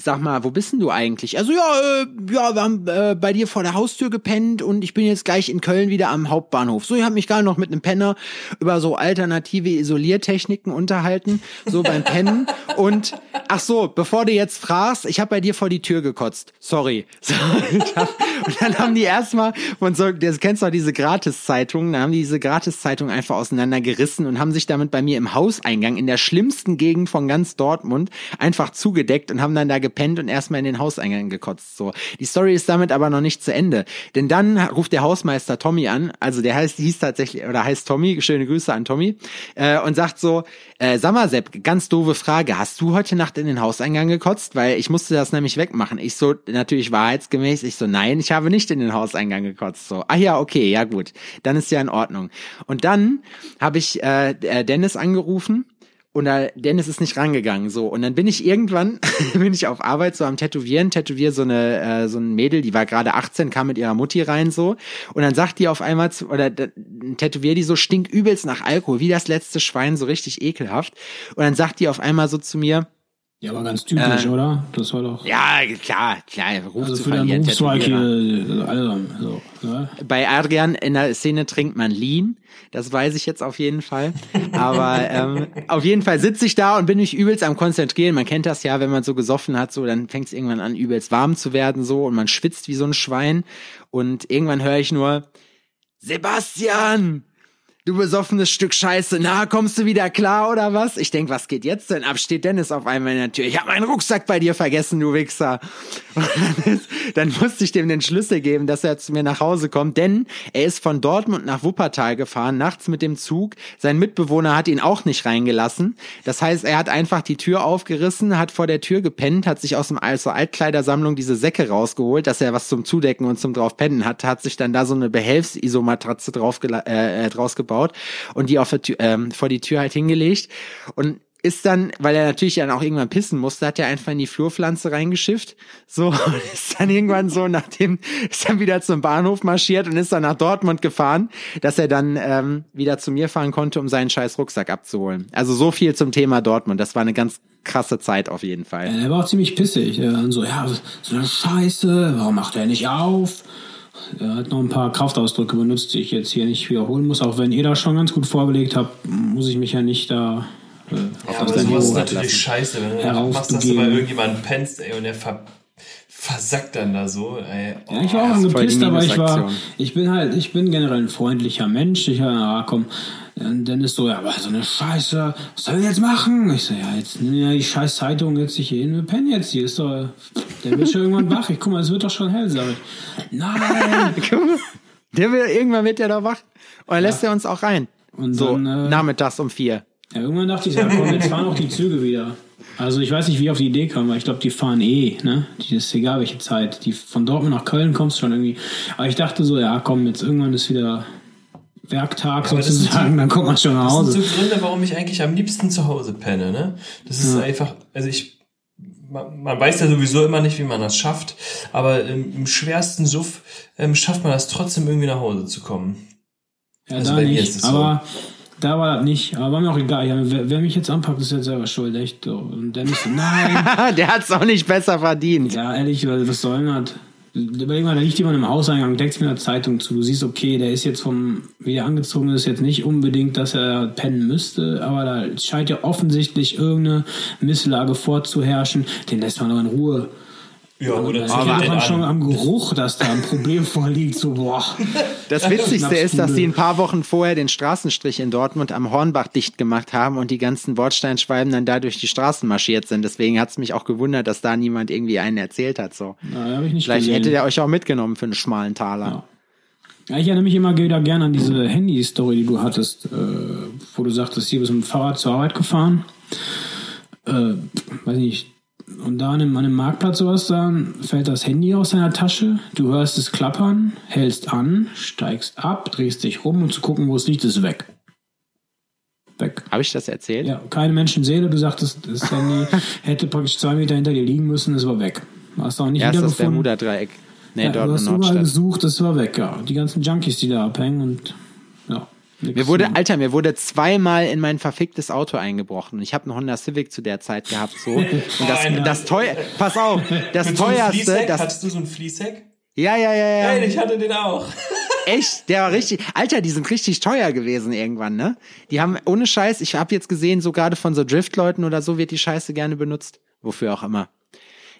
Sag mal, wo bist denn du eigentlich? Also ja, äh, ja, wir haben äh, bei dir vor der Haustür gepennt und ich bin jetzt gleich in Köln wieder am Hauptbahnhof. So, ich habe mich gerade noch mit einem Penner über so alternative Isoliertechniken unterhalten, so beim Pennen. *laughs* Und ach so, bevor du jetzt fragst, ich habe bei dir vor die Tür gekotzt. Sorry. *laughs* So, hab, und dann haben die erstmal von so, das kennst du diese Gratiszeitungen, da haben die diese Gratiszeitung einfach auseinandergerissen und haben sich damit bei mir im Hauseingang in der schlimmsten Gegend von ganz Dortmund einfach zugedeckt und haben dann da gepennt und erstmal in den Hauseingang gekotzt. So. Die Story ist damit aber noch nicht zu Ende. Denn dann ruft der Hausmeister Tommy an, also der heißt, hieß tatsächlich, oder heißt Tommy, schöne Grüße an Tommy, äh, und sagt so, äh, sag mal, Sepp, ganz doofe Frage, hast du heute Nacht in den Hauseingang gekotzt? Weil ich musste das nämlich wegmachen. Ich so, natürlich wahrheitsgemäß, ich so, nein, ich habe nicht in den Hauseingang gekotzt. So, ah ja, okay, ja gut, dann ist ja in Ordnung. Und dann habe ich äh, Dennis angerufen und da, Dennis ist nicht rangegangen, so. Und dann bin ich irgendwann, *laughs* bin ich auf Arbeit so am Tätowieren, tätowier so eine, äh, so ein Mädel, die war gerade 18, kam mit ihrer Mutti rein, so. Und dann sagt die auf einmal, zu, oder tätowier die so, stinkt übelst nach Alkohol, wie das letzte Schwein, so richtig ekelhaft. Und dann sagt die auf einmal so zu mir, ja, aber ganz typisch, äh, oder? Das war doch. Ja, klar, klar. Ruf also für den Berufszweig hier, alle, so, ne? Bei Adrian in der Szene trinkt man Lean. Das weiß ich jetzt auf jeden Fall. Aber *laughs* ähm, auf jeden Fall sitze ich da und bin mich übelst am Konzentrieren. Man kennt das ja, wenn man so gesoffen hat, so dann fängt es irgendwann an, übelst warm zu werden, so und man schwitzt wie so ein Schwein. Und irgendwann höre ich nur Sebastian! Du besoffenes Stück Scheiße, na, kommst du wieder klar oder was? Ich denk, was geht jetzt denn ab? Steht Dennis auf einmal in der Tür. Ich hab meinen Rucksack bei dir vergessen, du Wichser. *laughs* Dann, ist, dann, musste ich dem den Schlüssel geben, dass er zu mir nach Hause kommt, denn er ist von Dortmund nach Wuppertal gefahren, nachts mit dem Zug. Sein Mitbewohner hat ihn auch nicht reingelassen. Das heißt, er hat einfach die Tür aufgerissen, hat vor der Tür gepennt, hat sich aus dem also Altkleidersammlung diese Säcke rausgeholt, dass er was zum Zudecken und zum drauf pennen hat, hat sich dann da so eine Behelfsisomatratze drauf äh, äh, draus gebaut aufgebaut und die auf der Tür, ähm, vor die Tür halt hingelegt und ist dann, weil er natürlich dann auch irgendwann pissen musste, hat er einfach in die Flurpflanze reingeschifft. So, *laughs* und ist dann irgendwann so, nachdem ist dann wieder zum Bahnhof marschiert und ist dann nach Dortmund gefahren, dass er dann ähm, wieder zu mir fahren konnte, um seinen scheiß Rucksack abzuholen. Also so viel zum Thema Dortmund. Das war eine ganz krasse Zeit auf jeden Fall. Er war auch ziemlich pissig. Dann so, ja, so eine Scheiße, warum macht er nicht auf? Er hat noch ein paar Kraftausdrücke benutzt, die ich jetzt hier nicht wiederholen muss. Auch wenn ihr das schon ganz gut vorgelegt habt, muss ich mich ja nicht da äh, ja, aber sowas ist natürlich scheiße, wenn du machst, dass du bei irgendjemandem pennst, ey, und der ver versackt dann da so, ey. Oh, ja, ich war auch angepisst, aber ich war, ich bin halt, ich bin generell ein freundlicher Mensch. Ich, ja, komm, und dann ist so, ja, aber so eine Scheiße, was soll ich jetzt machen? Ich so, ja, jetzt nimm ja die scheiß Zeitung jetzt hier hin, wir pennen jetzt hier. Ist doch, der wird schon irgendwann wach. Ich guck mal, es wird doch schon hell, sag ich. Nein! *laughs* der will, irgendwann wird der da wach. Und dann lässt er uns auch rein. Und so, dann, äh, nachmittags um vier. Ja, irgendwann dachte ich, ja komm, jetzt fahren auch die Züge wieder. Also ich weiß nicht, wie ich auf die Idee kam, weil ich glaube, die fahren eh, ne? Die ist egal welche Zeit. Die von Dortmund nach Köln kommst schon irgendwie. Aber ich dachte so, ja komm, jetzt irgendwann ist wieder Werktag ja, sozusagen, dann kommt man schon nach Hause. Das sind so Gründe, warum ich eigentlich am liebsten zu Hause penne, ne? Das ist ja. einfach, also ich, man, man, weiß ja sowieso immer nicht, wie man das schafft, aber im, im schwersten Suff ähm, schafft man das trotzdem irgendwie nach Hause zu kommen. Ja, also da nicht, aber da war das nicht, aber war mir auch egal. Ja, wer, wer, mich jetzt anpackt, ist jetzt selber schuld, echt. Und Dennis, nein. *laughs* Der hat's auch nicht besser verdient. Ja, ehrlich, was soll denn das? Überleg mal, da liegt jemand im Hauseingang, deckt sich mit einer Zeitung zu. Du siehst, okay, der ist jetzt vom, wie er angezogen ist, jetzt nicht unbedingt, dass er pennen müsste, aber da scheint ja offensichtlich irgendeine Misslage vorzuherrschen. Den lässt man doch in Ruhe. Ja, oder das liegt man schon am Geruch, dass da ein Problem *laughs* vorliegt. So, boah. Das Witzigste ist, dass sie ein paar Wochen vorher den Straßenstrich in Dortmund am Hornbach dicht gemacht haben und die ganzen Bordsteinschwalben dann da durch die Straßen marschiert sind. Deswegen hat es mich auch gewundert, dass da niemand irgendwie einen erzählt hat. So. Na, hab ich nicht Vielleicht gesehen. hätte der euch auch mitgenommen für einen schmalen Taler. Ja. Ja, ich erinnere mich immer wieder gerne an diese Handy-Story, die du hattest, äh, wo du sagtest, hier bist du mit dem Fahrrad zur Arbeit gefahren. Äh, weiß nicht. Und da an einem, Marktplatz sowas, dann fällt das Handy aus deiner Tasche, du hörst es klappern, hältst an, steigst ab, drehst dich rum und zu gucken, wo es liegt, ist weg. Weg. Habe ich das erzählt? Ja, keine Menschenseele, du sagtest, das Handy *laughs* hätte praktisch zwei Meter hinter dir liegen müssen, es war weg. Hast du auch nicht Erst das wiedergefunden. Bermuda-Dreieck. Nee, ja, du hast überall Nordstadt. gesucht, es war weg, ja. Die ganzen Junkies, die da abhängen und. Nix Mir wurde, mehr. Alter, mir wurde zweimal in mein verficktes Auto eingebrochen. Und ich habe einen Honda Civic zu der Zeit gehabt, so. *laughs* Und das, das teuer, pass auf, das Mit so teuerste, Fließheck? das, Hattest du so ein Fließheck? ja, ja, ja, ja. Nein, ich hatte den auch. *laughs* Echt, der war richtig, Alter, die sind richtig teuer gewesen irgendwann, ne? Die haben, ohne Scheiß, ich habe jetzt gesehen, so gerade von so Driftleuten oder so wird die Scheiße gerne benutzt. Wofür auch immer.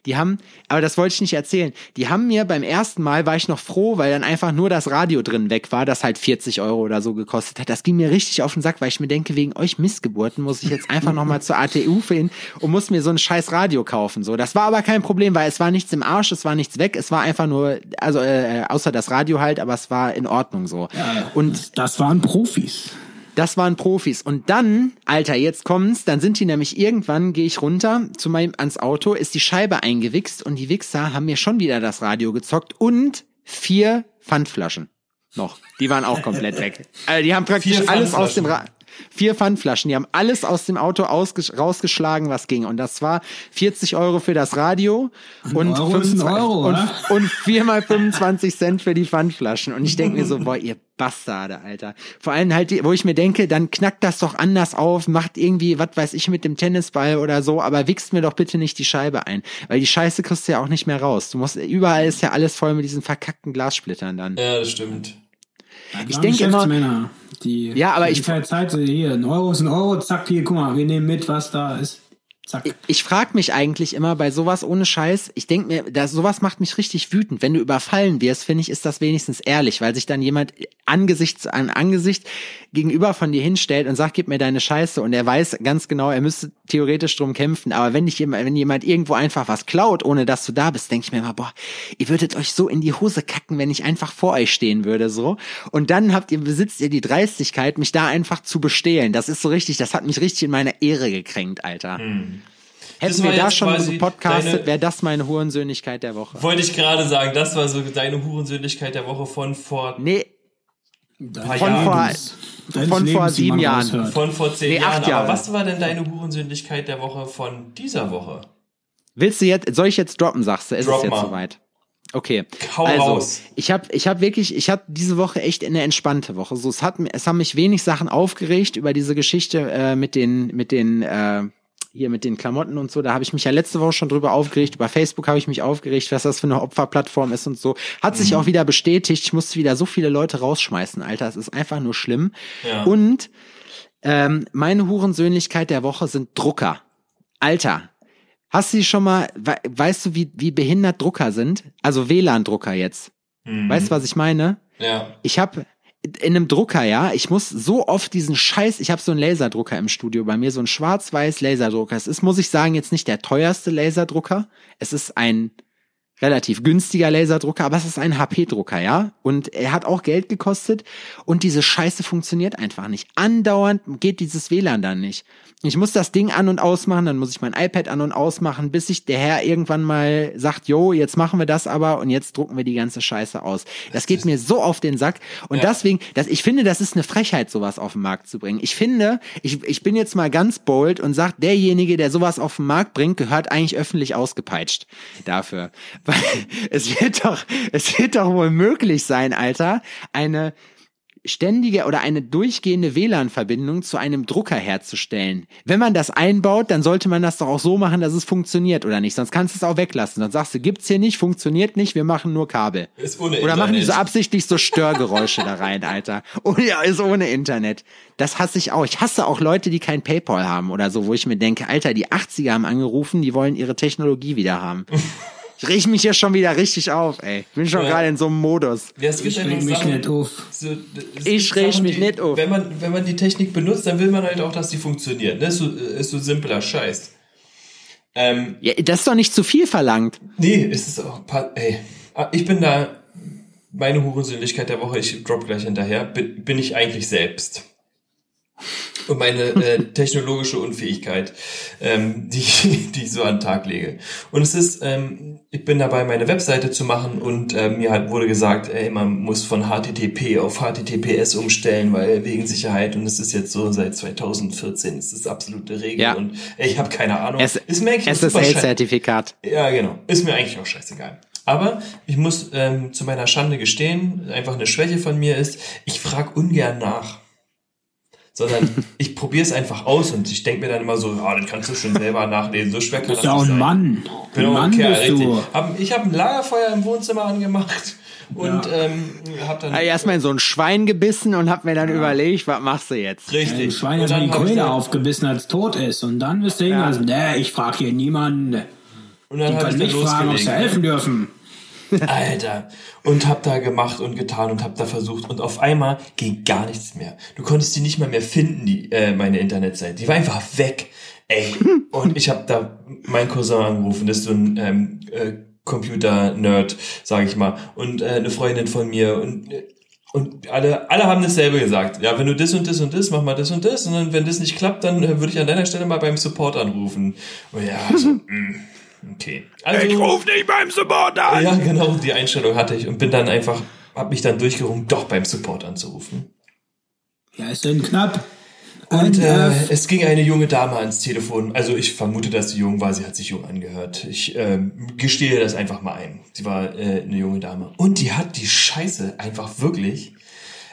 Die haben, aber das wollte ich nicht erzählen. Die haben mir beim ersten Mal war ich noch froh, weil dann einfach nur das Radio drin weg war, das halt 40 Euro oder so gekostet hat. Das ging mir richtig auf den Sack, weil ich mir denke, wegen euch Missgeburten muss ich jetzt einfach nochmal zur ATU gehen und muss mir so ein scheiß Radio kaufen. So, das war aber kein Problem, weil es war nichts im Arsch, es war nichts weg, es war einfach nur, also äh, außer das Radio halt, aber es war in Ordnung so. Und Das waren Profis. Das waren Profis. Und dann, Alter, jetzt kommt's, dann sind die nämlich irgendwann, gehe ich runter zu meinem ans Auto, ist die Scheibe eingewichst und die Wichser haben mir schon wieder das Radio gezockt und vier Pfandflaschen noch. Die waren auch komplett weg. Also die haben praktisch alles aus dem Pfandflaschen. Ra Vier Pfandflaschen, die haben alles aus dem Auto ausges rausgeschlagen, was ging. Und das war 40 Euro für das Radio und, Euro ist ein 25 Euro, und, und viermal 25 Cent für die Pfandflaschen. Und ich denke mir so, *laughs* boah, ihr Bastarde, Alter. Vor allem halt, die- wo ich mir denke, dann knackt das doch anders auf, macht irgendwie, was weiß ich, mit dem Tennisball oder so, aber wichst mir doch bitte nicht die Scheibe ein. Weil die Scheiße kriegst du ja auch nicht mehr raus. Du musst, überall ist ja alles voll mit diesen verkackten Glassplittern dann. Ja, das stimmt. Ich denke immer- die Ja, aber die ich- Zeit so, hier, ein Euro ist ein Euro, zack, hier, guck mal, wir nehmen mit, was da ist. Zack. Ich, ich frage mich eigentlich immer bei sowas ohne Scheiß, ich denke mir, das, sowas macht mich richtig wütend. Wenn du überfallen wirst, finde ich, ist das wenigstens ehrlich, weil sich dann jemand angesichts an Angesicht gegenüber von dir hinstellt und sagt, gib mir deine Scheiße und er weiß ganz genau, er müsste theoretisch drum kämpfen, aber wenn dich jemand, wenn jemand irgendwo einfach was klaut, ohne dass du da bist, denke ich mir immer, boah, ihr würdet euch so in die Hose kacken, wenn ich einfach vor euch stehen würde, so. Und dann habt ihr, besitzt ihr die Dreistigkeit, mich da einfach zu bestehlen. Das ist so richtig, das hat mich richtig in meiner Ehre gekränkt, Alter. Hätten wir da schon gepodcastet, wäre das meine Hurensöhnlichkeit der Woche. Wollte ich gerade sagen, das war so deine Hurensöhnlichkeit der Woche von vor, Nee, von Jahren. vor, deines von vor Lebens, wie sieben Jahren. raushört. von vor zehn Nee, Jahren. acht Jahre. Aber was war denn deine Hurensöhnlichkeit der Woche von dieser Woche? willst du jetzt, soll ich jetzt droppen, sagst du? Ist Drop es jetzt mal. soweit? Okay. Hau also, raus. ich habe ich hab wirklich, ich habe diese Woche echt eine entspannte Woche. So, es hat, es haben mich wenig Sachen aufgeregt über diese Geschichte äh, mit den, mit den, äh, hier mit den Klamotten und so. Da habe ich mich ja letzte Woche schon drüber aufgeregt. Über Facebook habe ich mich aufgeregt, was das für eine Opferplattform ist und so. Hat sich Mhm. auch wieder bestätigt. Ich musste wieder so viele Leute rausschmeißen, Alter. Es ist einfach nur schlimm. Ja. Und ähm, meine Hurensöhnlichkeit der Woche sind Drucker. Alter, hast du die schon mal, we weißt du, wie, wie behindert Drucker sind? Also WLAN-Drucker jetzt. Mhm. Weißt du, was ich meine? Ja. Ich habe in einem Drucker, ja, ich muss so oft diesen Scheiß, ich habe so einen Laserdrucker im Studio bei mir, so ein schwarz-weiß Laserdrucker. Es ist, muss ich sagen, jetzt nicht der teuerste Laserdrucker. Es ist ein relativ günstiger Laserdrucker, aber es ist ein HP-Drucker, ja. Und er hat auch Geld gekostet und diese Scheiße funktioniert einfach nicht. Andauernd geht dieses WLAN dann nicht. Ich muss das Ding an und ausmachen, dann muss ich mein iPad an und ausmachen, bis sich der Herr irgendwann mal sagt, jo, jetzt machen wir das aber und jetzt drucken wir die ganze Scheiße aus. Das geht mir so auf den Sack und Ja. deswegen, das, ich finde, das ist eine Frechheit, sowas auf den Markt zu bringen. Ich finde, ich, ich bin jetzt mal ganz bold und sag, derjenige, der sowas auf den Markt bringt, gehört eigentlich öffentlich ausgepeitscht dafür. Weil *laughs* es wird doch, es wird doch wohl möglich sein, Alter, eine ständige oder eine durchgehende WLAN-Verbindung zu einem Drucker herzustellen. Wenn man das einbaut, dann sollte man das doch auch so machen, dass es funktioniert oder nicht. Sonst kannst du es auch weglassen. Dann sagst du, gibt's hier nicht, funktioniert nicht, wir machen nur Kabel. Ist ohne Oder machen die so Internet. absichtlich so Störgeräusche da rein, Alter. Und ja, ist ohne Internet. Das hasse ich auch. Ich hasse auch Leute, die kein PayPal haben oder so, wo ich mir denke, Alter, die 80er haben angerufen, die wollen ihre Technologie wieder haben. *laughs* Ich rieche mich hier schon wieder richtig auf, ey. Ich bin schon Ja. gerade in so einem Modus. Ja, Ich reg mich Sachen- nicht auf. So, Ich Sachen, mich die- nicht auf. Wenn man, wenn man die Technik benutzt, dann will man halt auch, dass die funktioniert. Ne? Ist, so, ist so simpler Scheiß. Ähm, Ja, das ist doch nicht zu viel verlangt. nee, es ist auch. Ey, Ah, ich bin da meine Hurensühnlichkeit der Woche, ich drop gleich hinterher, bin, bin ich eigentlich selbst und meine äh, technologische Unfähigkeit, ähm, die, *laughs* die ich so an den Tag lege. Und es ist, ähm, ich bin dabei, meine Webseite zu machen und äh, mir halt wurde gesagt, ey, man muss von HTTP auf HTTPS umstellen, weil wegen Sicherheit und es ist jetzt so seit 2014, es ist absolute Regel Ja. und ey, ich habe keine Ahnung. Es, ist mir eigentlich SSL-Zertifikat. ja, genau. Ist mir eigentlich auch scheißegal. Aber ich muss ähm, zu meiner Schande gestehen, einfach eine Schwäche von mir ist, ich frage ungern nach. Sondern *laughs* ich probiere es einfach aus und ich denke mir dann immer so, ja, das kannst du schon selber nachlesen. So schwer kann Bist das ja auch nicht ein sein. Mann. Bin Ein auch Mann ein Kerl, bist richtig. du. Hab, ich habe ein Lagerfeuer im Wohnzimmer angemacht und Ja. ähm, habe dann... Ja, Erstmal in so ein Schwein gebissen und hab mir dann überlegt, was machst du jetzt? richtig. Ein Schwein Und hat die Keule aufgebissen, als es tot ist. Und dann bist du irgendwas, nee, ich frage hier niemanden. Und dann Die habe können mich fragen, ob sie helfen dürfen. Alter. Und hab da gemacht und getan und hab da versucht und auf einmal ging gar nichts mehr. Du konntest die nicht mal mehr finden, die äh, meine Internetseite. Die war einfach weg. Ey. Und ich hab da meinen Cousin angerufen, das ist so ein ähm, äh, Computer-Nerd, sag ich mal. Und äh, eine Freundin von mir und äh, und alle, alle haben dasselbe gesagt. Ja, wenn du das und das und das, mach mal das und das. Und dann, wenn das nicht klappt, dann äh, würde ich an deiner Stelle mal beim Support anrufen. Und ja, so, mm, okay. Also, nicht beim Support an! ja, genau, die Einstellung hatte ich und bin dann einfach, hab mich dann durchgerungen, doch beim Support anzurufen. Ja, ist denn knapp. Und äh, es ging eine junge Dame ans Telefon. Also ich vermute, dass sie jung war. Sie hat sich jung angehört. Ich ähm, gestehe das einfach mal ein. Sie war äh, eine junge Dame. Und die hat die Scheiße einfach wirklich.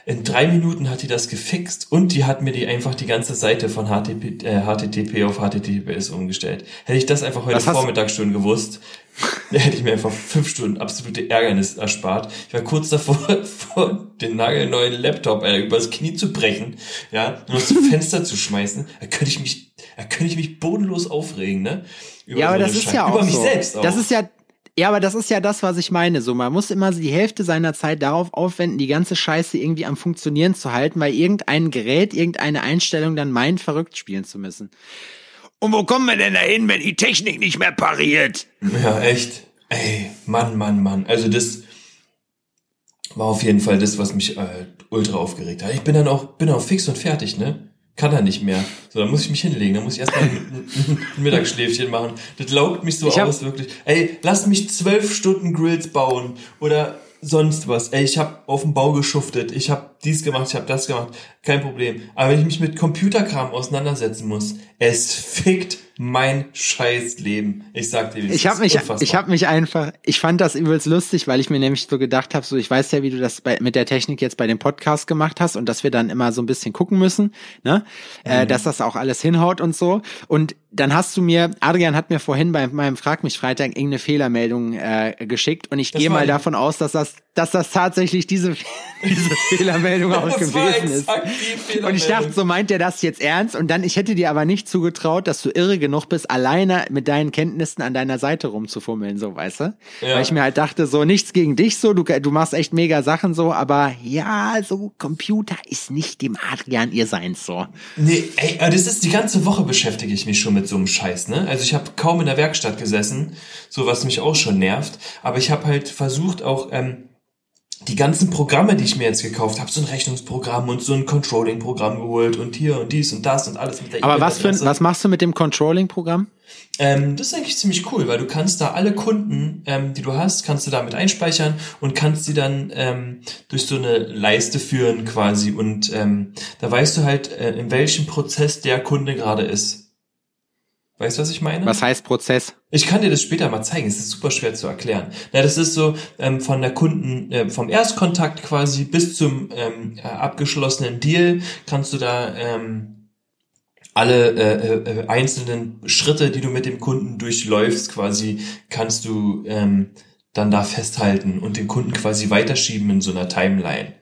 In drei Minuten hat die das gefixt und die hat mir die einfach die ganze Seite von HTTP, äh, HTTP auf HTTPS umgestellt. Hätte ich das einfach heute hast- Vormittag schon gewusst, *laughs* hätte ich mir einfach fünf Stunden absolute Ärgernis erspart. Ich war kurz davor, *laughs* vor den nagelneuen Laptop äh, übers Knie zu brechen, ja, und aus dem Fenster zu schmeißen. Da könnte ich mich, da könnte ich mich bodenlos aufregen, ne? Über Ja, aber so das ist Scheiße. ja auch Über mich so. selbst auch. Das ist ja, ja, aber das ist ja das, was ich meine. So, man muss immer die Hälfte seiner Zeit darauf aufwenden, die ganze Scheiße irgendwie am Funktionieren zu halten, weil irgendein Gerät, irgendeine Einstellung dann meint, verrückt spielen zu müssen. Und wo kommen wir denn dahin, wenn die Technik nicht mehr pariert? Ja, echt. Ey, Mann, Mann, Mann. Also das war auf jeden Fall das, was mich äh, ultra aufgeregt hat. Ich bin dann auch, bin auch fix und fertig, ne? Kann er nicht mehr. So, dann muss ich mich hinlegen. Dann muss ich erstmal ein, ein Mittagsschläfchen machen. Das laugt mich so Ich hab- aus, wirklich. Ey, lass mich zwölf Stunden Grills bauen oder sonst was. Ey, ich habe auf dem Bau geschuftet. Ich habe dies gemacht, ich habe das gemacht. Kein Problem. Aber wenn ich mich mit Computerkram auseinandersetzen muss, es fickt mein scheiß Leben. Ich sag dir, Ich habe mich, Unfassbar. ich habe mich einfach, ich fand das übelst lustig, weil ich mir nämlich so gedacht habe, so ich weiß ja, wie du das bei, mit der Technik jetzt bei dem Podcast gemacht hast und dass wir dann immer so ein bisschen gucken müssen, ne, äh, dass das auch alles hinhaut und so. Und dann hast du mir, Adrian hat mir vorhin bei meinem Frag mich Freitag irgendeine Fehlermeldung äh, geschickt und ich gehe mal davon aus, dass das, dass das tatsächlich diese diese *laughs* Fehlermeldung auch Das war gewesen ist. Und ich dachte, so meint er das jetzt ernst? Und dann, ich hätte dir aber nicht zugetraut, dass du irre genug bist, alleine mit deinen Kenntnissen an deiner Seite rumzufummeln, so, weißt du? Ja. Weil ich mir halt dachte, so, nichts gegen dich, so, du, du machst echt mega Sachen, so, aber ja, so, Computer ist nicht dem Adrian ihr Seins, so. Nee, ey, das ist die ganze Woche beschäftige ich mich schon mit so einem Scheiß, ne? Also ich habe kaum in der Werkstatt gesessen, so was mich auch schon nervt. Aber ich habe halt versucht auch ähm, die ganzen Programme, die ich mir jetzt gekauft habe, so ein Rechnungsprogramm und so ein Controlling-Programm geholt und hier und dies und das und alles mit der Aber was für was machst du mit dem Controlling-Programm? Ähm, das ist eigentlich ziemlich cool, weil du kannst da alle Kunden, ähm, die du hast, kannst du damit einspeichern und kannst sie dann ähm, durch so eine Leiste führen quasi und ähm, da weißt du halt, äh, in welchem Prozess der Kunde gerade ist. Weißt du, was ich meine? Was heißt Prozess? Ich kann dir das später mal zeigen. Es ist super schwer zu erklären. Na, das ist so ähm, von der Kunden, äh, vom Erstkontakt quasi bis zum ähm, äh, abgeschlossenen Deal kannst du da ähm, alle äh, äh, einzelnen Schritte, die du mit dem Kunden durchläufst, quasi kannst du ähm, dann da festhalten und den Kunden quasi weiterschieben in so einer Timeline.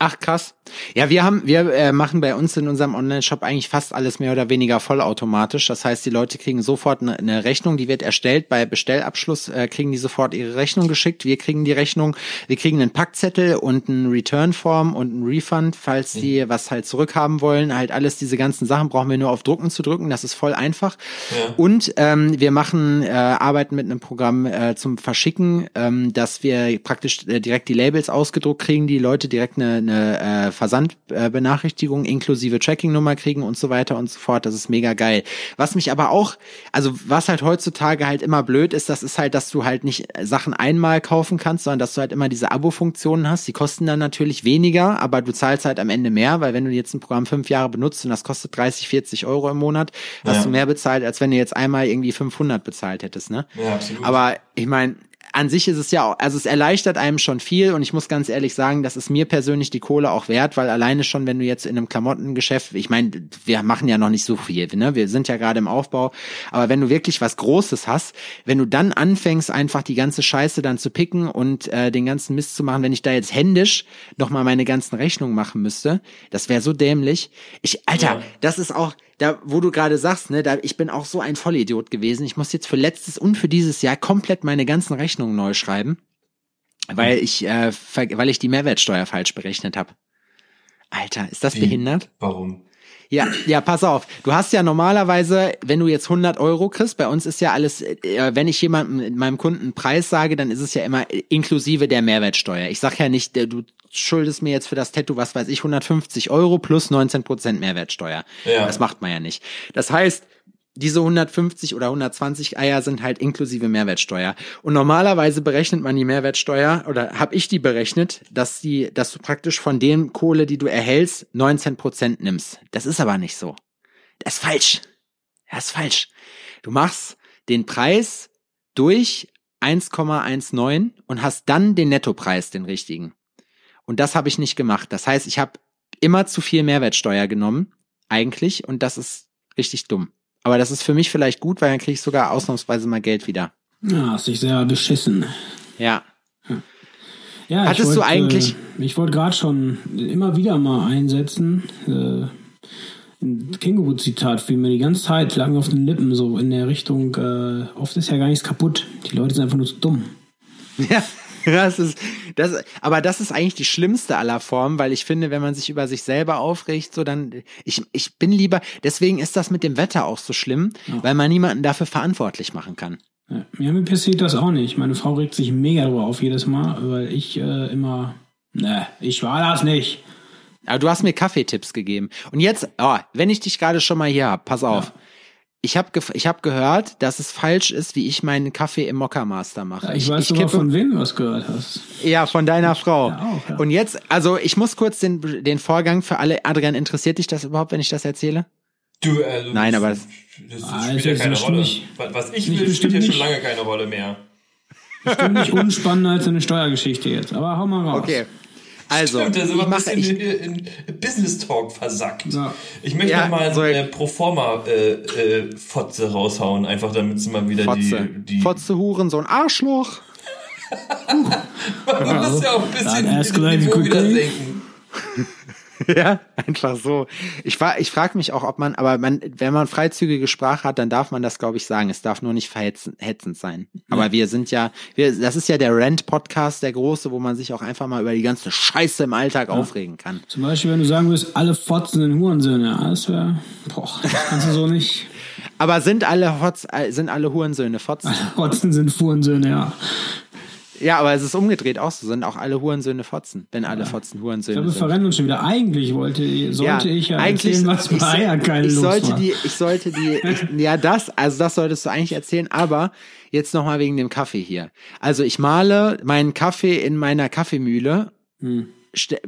Ach krass. Ja, wir haben, wir äh, machen bei uns in unserem Online-Shop eigentlich fast alles mehr oder weniger vollautomatisch. Das heißt, die Leute kriegen sofort eine, eine Rechnung, die wird erstellt. Bei Bestellabschluss äh, kriegen die sofort ihre Rechnung geschickt. Wir kriegen die Rechnung, wir kriegen einen Packzettel und einen Return-Form und einen Refund, falls die mhm. was halt zurückhaben wollen. Halt alles diese ganzen Sachen brauchen wir nur auf Drucken zu drücken. Das ist voll einfach. Ja. Und ähm, wir machen, äh, arbeiten mit einem Programm äh, zum Verschicken, ähm, dass wir praktisch äh, direkt die Labels ausgedruckt kriegen, die Leute direkt eine eine äh, Versandbenachrichtigung inklusive Tracking-Nummer kriegen und so weiter und so fort. Das ist mega geil. Was mich aber auch, also was halt heutzutage halt immer blöd ist, das ist halt, dass du halt nicht Sachen einmal kaufen kannst, sondern dass du halt immer diese Abo-Funktionen hast. Die kosten dann natürlich weniger, aber du zahlst halt am Ende mehr, weil wenn du jetzt ein Programm fünf Jahre benutzt und das kostet 30, 40 Euro im Monat, hast ja. du mehr bezahlt, als wenn du jetzt einmal irgendwie 500 bezahlt hättest, ne? Ja, absolut. Aber ich meine, an sich ist es ja auch, also es erleichtert einem schon viel und ich muss ganz ehrlich sagen, das ist mir persönlich die Kohle auch wert, weil alleine schon, wenn du jetzt in einem Klamottengeschäft, ich meine, wir machen ja noch nicht so viel, ne? Wir sind ja gerade im Aufbau, aber wenn du wirklich was Großes hast, wenn du dann anfängst, einfach die ganze Scheiße dann zu picken und äh, den ganzen Mist zu machen, wenn ich da jetzt händisch nochmal meine ganzen Rechnungen machen müsste, das wäre so dämlich. Ich, Alter, ja. das ist auch, da, wo du gerade sagst, ne, da, ich bin auch so ein Vollidiot gewesen. Ich muss jetzt für letztes und für dieses Jahr komplett meine ganzen Rechnungen neu schreiben, weil ich, äh, weil ich die Mehrwertsteuer falsch berechnet habe. Alter, ist das Wie? behindert? Warum? Ja, ja, pass auf. Du hast ja normalerweise, wenn du jetzt 100 Euro kriegst, bei uns ist ja alles, äh, wenn ich jemandem meinem Kunden einen Preis sage, dann ist es ja immer inklusive der Mehrwertsteuer. Ich sag ja nicht, du schuldest mir jetzt für das Tattoo, was weiß ich, 150 Euro plus 19 Prozent Mehrwertsteuer. Ja. Das macht man ja nicht. Das heißt, diese 150 oder 120 Eier sind halt inklusive Mehrwertsteuer. Und normalerweise berechnet man die Mehrwertsteuer oder habe ich die berechnet, dass die, dass du praktisch von dem Kohle, die du erhältst, 19 Prozent nimmst. Das ist aber nicht so. Das ist falsch. Das ist falsch. Du machst den Preis durch 1,19 und hast dann den Nettopreis, den richtigen. Und das habe ich nicht gemacht. Das heißt, ich habe immer zu viel Mehrwertsteuer genommen, eigentlich, und das ist richtig dumm. Aber das ist für mich vielleicht gut, weil dann kriege ich sogar ausnahmsweise mal Geld wieder. Ja, hast dich sehr beschissen. Ja. Ja, Hattest wollt, du eigentlich. Äh, ich wollte gerade schon immer wieder mal einsetzen. Äh, ein Känguru-Zitat fiel mir die ganze Zeit lang auf den Lippen, so in der Richtung, äh, oft ist ja gar nichts kaputt. Die Leute sind einfach nur zu dumm. Ja. Das ist, das, aber das ist eigentlich die schlimmste aller Formen, weil ich finde, wenn man sich über sich selber aufregt, so dann, ich, ich bin lieber, deswegen ist das mit dem Wetter auch so schlimm, ja. weil man niemanden dafür verantwortlich machen kann. Ja, mir passiert das auch nicht. Meine Frau regt sich mega drüber auf jedes Mal, weil ich äh, immer, ne, ich war das nicht. Aber du hast mir Kaffeetipps gegeben. Und jetzt, oh, wenn ich dich gerade schon mal hier hab, pass auf. Ja ich habe ich hab gehört, dass es falsch ist, wie ich meinen Kaffee im Mokka Master mache. Ja, ich, ich weiß sogar, von wem du was gehört hast. Ja, von deiner Frau. Ja, auch, ja. Und jetzt, also ich muss kurz den, den Vorgang für alle, Adrian, interessiert dich das überhaupt, wenn ich das erzähle? Du, also Nein, aber das, das, das ah, spielt ja keine Rolle. Nicht, Was ich will, spielt ja schon lange keine Rolle mehr. Bestimmt nicht unspannender als eine Steuergeschichte jetzt, aber hau mal raus. Okay. Also, Stimmt, der ist immer ein bisschen ich, in, in, Business Talk versackt. Ja. Ich möchte ja, mal so eine Proforma-Fotze äh, äh, raushauen, einfach damit sie mal wieder Fotze. die, die. Fotze, Huren, so ein Arschloch. *laughs* Man muss ja auch ein bisschen das Niveau wieder senken. *laughs* ja, einfach so. Ich, war, ich frage mich auch, ob man, aber man, wenn man freizügige Sprache hat, dann darf man das, glaube ich, sagen. Es darf nur nicht verhetzend sein. Aber ja. wir sind ja, wir, das ist ja der Rent-Podcast, der große, wo man sich auch einfach mal über die ganze Scheiße im Alltag ja. aufregen kann. Zum Beispiel, wenn du sagen würdest, alle Fotzen sind Hurensöhne. Das wäre, boah, kannst du so nicht. Aber sind alle Hotz, äh, sind alle Hurensöhne Fotzen? Fotzen sind Hurensöhne, ja. Ja, aber es ist umgedreht auch so. Sind auch alle Hurensöhne Fotzen, wenn alle Fotzen Hurensöhne sind. Ich glaube, wir verrennen uns schon wieder. Eigentlich wollte, sollte ja, ich ja eigentlich, erzählen, was bei *laughs* Eierkeil ich los sollte war. Die, ich sollte die, ich, ja das, also das solltest du eigentlich erzählen, aber jetzt nochmal wegen dem Kaffee hier. Also ich male meinen Kaffee in meiner Kaffeemühle, hm.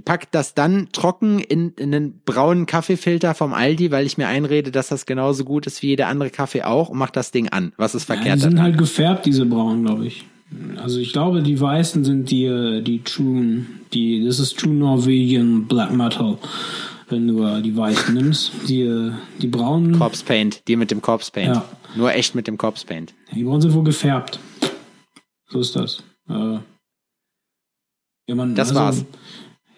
pack das dann trocken in, in einen braunen Kaffeefilter vom Aldi, weil ich mir einrede, dass das genauso gut ist wie jeder andere Kaffee auch und mach das Ding an. Was ist verkehrt? Ja, die sind halt gefärbt, diese braunen, glaube ich. Also ich glaube, die Weißen sind die, äh, die True, die, das ist True Norwegian Black Metal, wenn du äh, die Weißen nimmst. Die, äh, die braunen. Corpse Paint, die mit dem Corpse Paint. Ja. Nur echt mit dem Corpse Paint. Die braunen sind wohl gefärbt. So ist das. Äh, ja, man, das also, war's.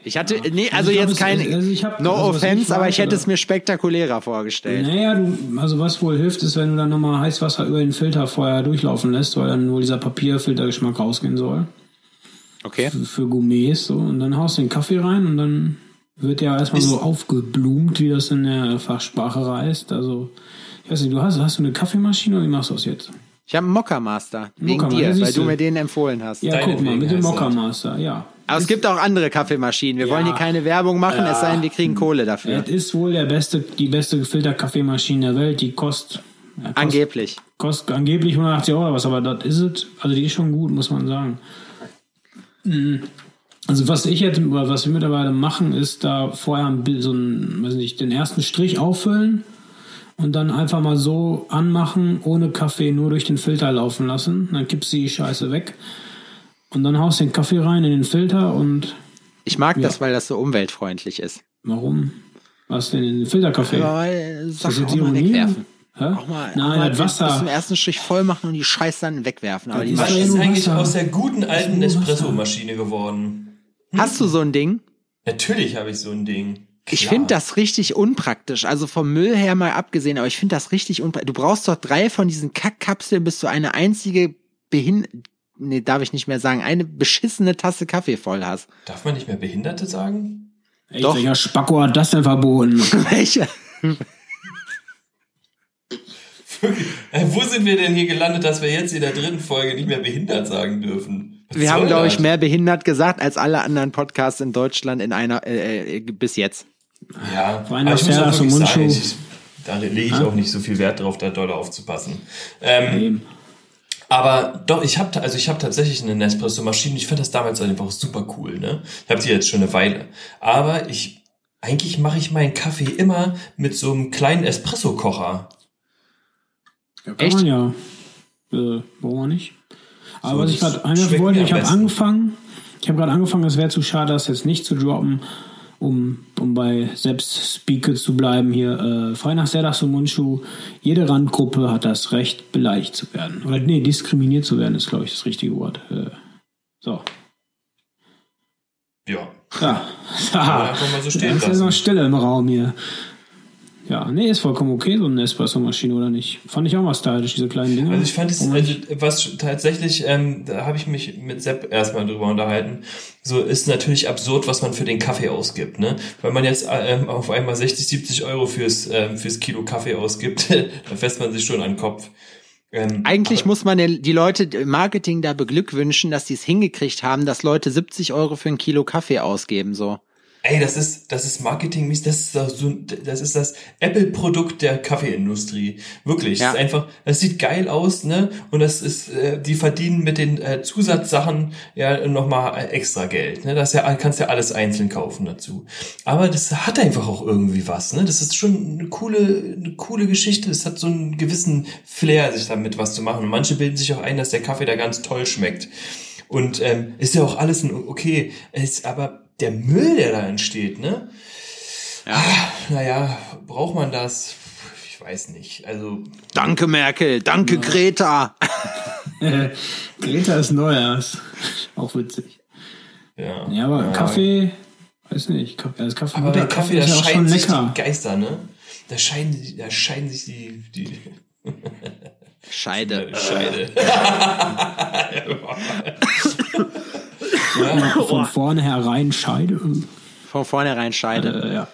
Ich hatte, nee, also glaub, jetzt es- kein, also ich hab- no also offense, ich aber ich hätte es mir spektakulärer vorgestellt. Naja, du, also was wohl hilft, ist, wenn du dann nochmal Heißwasser über den Filter vorher durchlaufen lässt, weil dann wohl dieser Papierfiltergeschmack rausgehen soll. Okay. Für, für Gourmets so. Und dann haust du den Kaffee rein und dann wird der erstmal Ist- so aufgeblumt, wie das in der Fachsprache heißt. Also, ich weiß nicht, du hast, hast du eine Kaffeemaschine oder wie machst du das jetzt? Ich habe einen Mokka Master. Wegen Mokka, dir, ja, weil du mir den empfohlen hast. Ja, guck mal, mit dem heißt das. Mokka Master, ja. Aber es gibt auch andere Kaffeemaschinen. Wir Ja. wollen hier keine Werbung machen, es sei denn, wir kriegen Kohle dafür. Es ist wohl der beste, die beste Filterkaffeemaschine der Welt. Die kostet, ja, kostet, Angeblich. kostet angeblich 180 Euro was, aber das ist es. Also die ist schon gut, muss man sagen. Mhm. Also was ich jetzt, was wir mittlerweile machen, ist da vorher so ein, weiß nicht, den ersten Strich auffüllen und dann einfach mal so anmachen, ohne Kaffee, nur durch den Filter laufen lassen. Dann kippst du die Scheiße weg. Und dann haust den Kaffee rein in den Filter und Ich mag das, weil das so umweltfreundlich ist. warum? Was denn in den Filterkaffee? Aber äh, sag das jetzt auch mal wegwerfen. Hä? Auch mal, Nein, auch mal das Wasser. bis zum ersten Strich voll machen und die Scheiße dann wegwerfen. Aber Was ist ja eigentlich Wasser. aus der guten alten. Espresso-Maschine geworden? Hast du so ein Ding? Natürlich habe ich so ein Ding. Ich finde das richtig unpraktisch. Also vom Müll her mal abgesehen, aber ich finde das richtig unpraktisch. Du brauchst doch drei von diesen Kackkapseln, bis du eine einzige behin nee, darf ich nicht mehr sagen, eine beschissene Tasse Kaffee voll hast. Darf man nicht mehr Behinderte sagen? Echt, Doch. welcher Spacko hat das denn verboten? *laughs* Welche? Äh, wo sind wir denn hier gelandet, dass wir jetzt in der dritten Folge nicht mehr behindert sagen dürfen? Was Wir haben, glaube ich, mehr behindert gesagt als alle anderen Podcasts in Deutschland in einer äh, äh, bis jetzt. Ja, Rainer aber ich muss auch wirklich sagen, ich, da lege ich auch nicht so viel Wert drauf, da doll aufzupassen. Ähm. Aber doch, ich habe also ich habe tatsächlich eine Nespresso-Maschine. Ich fand das damals einfach super cool. Ne, ich habe die jetzt schon eine Weile. Aber ich eigentlich mache ich meinen Kaffee immer mit so einem kleinen Espresso-Kocher. Ja, kann Echt? man ja. Äh, warum auch nicht? Aber So, was ich gerade wollte, ich habe angefangen, ich habe gerade angefangen, es wäre zu schade, das jetzt nicht zu droppen, um, um bei Selbstspeake zu bleiben hier. Äh, frei nach Serdas und Mundschuh, jede Randgruppe hat das Recht, beleidigt zu werden. Oder nee, diskriminiert zu werden, ist, glaube ich, das richtige Wort. Äh, so. Ja. Ja. *laughs* einfach mal so stehen Jetzt ist lassen. noch Stille im Raum hier. Ja, nee, ist vollkommen okay, so eine Espresso-Maschine, oder nicht? Fand ich auch mal stylisch, diese kleinen Dinger. Also ich fand es, also was tatsächlich, ähm, da habe ich mich mit Sepp erstmal drüber unterhalten, so ist natürlich absurd, was man für den Kaffee ausgibt, ne? Wenn man jetzt ähm, auf einmal 60, 70 Euro fürs, ähm, fürs Kilo Kaffee ausgibt, *laughs* da fässt man sich schon an den Kopf. Ähm, Eigentlich muss man die Leute im Marketing da beglückwünschen, dass sie es hingekriegt haben, dass Leute 70 Euro für ein Kilo Kaffee ausgeben, so. Ey, das ist, das ist Marketing, das ist so, das ist das Apple-Produkt der Kaffeeindustrie. Wirklich. Ja. Das ist einfach, das sieht geil aus, ne? Und das ist, äh, die verdienen mit den äh, Zusatzsachen ja nochmal äh, extra Geld. Ne? Das ja, kannst ja alles einzeln kaufen dazu. Aber das hat einfach auch irgendwie was, ne? Das ist schon eine coole, eine coole Geschichte. Es hat so einen gewissen Flair, sich damit was zu machen. Und manche bilden sich auch ein, dass der Kaffee da ganz toll schmeckt. Und ähm, ist ja auch alles ein, okay, ist aber der Müll, der da entsteht, ne? Ja. Naja, braucht man das? Ich weiß nicht. Also, Danke, Merkel. Danke, Greta. *laughs* *laughs* Greta ist Neuers. Auch witzig. ja. Ja, aber Kaffee, weiß nicht, Kaffee, also Kaffee, Aber guter bei Kaffee, da ist ja auch schon scheiden sich lecker. die Geister, ne? Da scheiden, da scheiden sich die, die Scheide. *laughs* Scheide. Von vorne herein Scheide. Von vornherein Scheide. Äh, ja.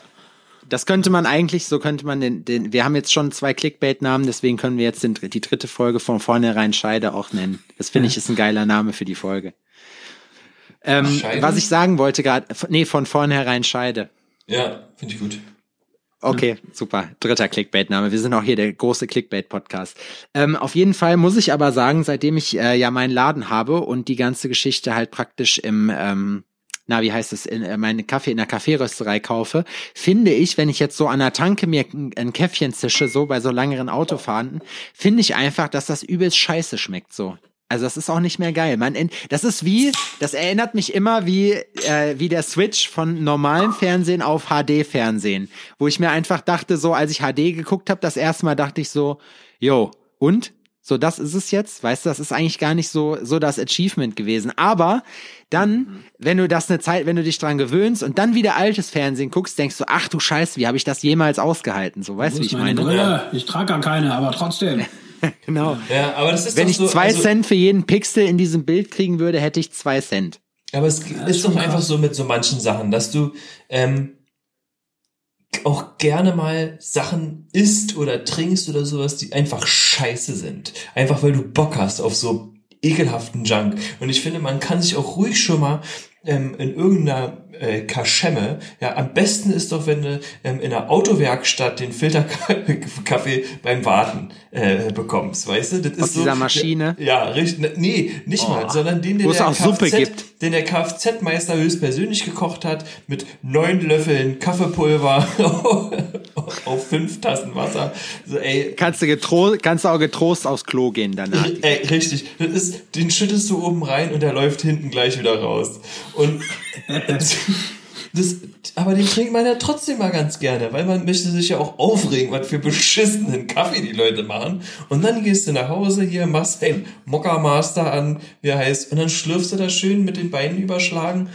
Das könnte man eigentlich, so könnte man den, den wir haben jetzt schon zwei Clickbait-Namen, deswegen können wir jetzt den, die dritte Folge von vornherein Scheide auch nennen. Das finde ich ist ein geiler Name für die Folge. Ähm, was ich sagen wollte gerade, nee, von vornherein Scheide. ja, finde ich gut. Okay, super. Dritter Clickbait-Name. Wir sind auch hier der große Clickbait-Podcast. Ähm, auf jeden Fall muss ich aber sagen, seitdem ich äh, ja meinen Laden habe und die ganze Geschichte halt praktisch im, ähm, na, wie heißt es, in, äh, meine Kaffee in der Kaffeerösterei kaufe, finde ich, wenn ich jetzt so an der Tanke mir ein, ein Käffchen zische, so bei so langeren Autofahrten, finde ich einfach, dass das übelst scheiße schmeckt, so. Also das ist auch nicht mehr geil. Man, das ist wie, das erinnert mich immer wie äh, wie der Switch von normalem Fernsehen auf HD-Fernsehen, wo ich mir einfach dachte, so als ich HD geguckt habe, das erste Mal dachte ich so, yo, und So, das ist es jetzt. Weißt du, das ist eigentlich gar nicht so, so das Achievement gewesen. Aber dann, mhm. wenn du das eine Zeit, wenn du dich dran gewöhnst und dann wieder altes Fernsehen guckst, denkst du, ach du Scheiße, wie habe ich das jemals ausgehalten? So, weißt du, wie ich meine? Brille. Ich trage gar keine, aber trotzdem. *laughs* *laughs* genau. Ja, aber das ist Wenn ich so, zwei also, Cent für jeden Pixel in diesem Bild kriegen würde, hätte ich zwei Cent. Aber es ist doch einfach so mit so manchen Sachen, dass du ähm, auch gerne mal Sachen isst oder trinkst oder sowas, die einfach scheiße sind. Einfach weil du Bock hast auf so ekelhaften Junk. Und ich finde, man kann sich auch ruhig schon mal ähm, in irgendeiner äh, Kaschemme, ja, am besten ist doch, wenn du ähm, in der Autowerkstatt den Filterkaffee *laughs* beim Warten äh, bekommst, weißt du? Das ist Aus so, dieser Maschine? Ja, richtig. Ne, nee, nicht Oh. mal, sondern den, den Wo es auch Suppe gibt. Den der Kfz-Meister höchstpersönlich gekocht hat, mit neun Löffeln Kaffeepulver *laughs* auf fünf Tassen Wasser. So, ey, Kannst du, getro kannst du auch getrost aufs Klo gehen danach. Ey, richtig. Das ist, den schüttest du oben rein und der läuft hinten gleich wieder raus. Und *laughs* das, aber den trinkt man ja trotzdem mal ganz gerne, weil man möchte sich ja auch aufregen, was für beschissenen Kaffee die Leute machen. Und dann gehst du nach Hause hier, machst ein Mokka Master an, wie er heißt, und dann schlürfst du das schön mit den Beinen überschlagen.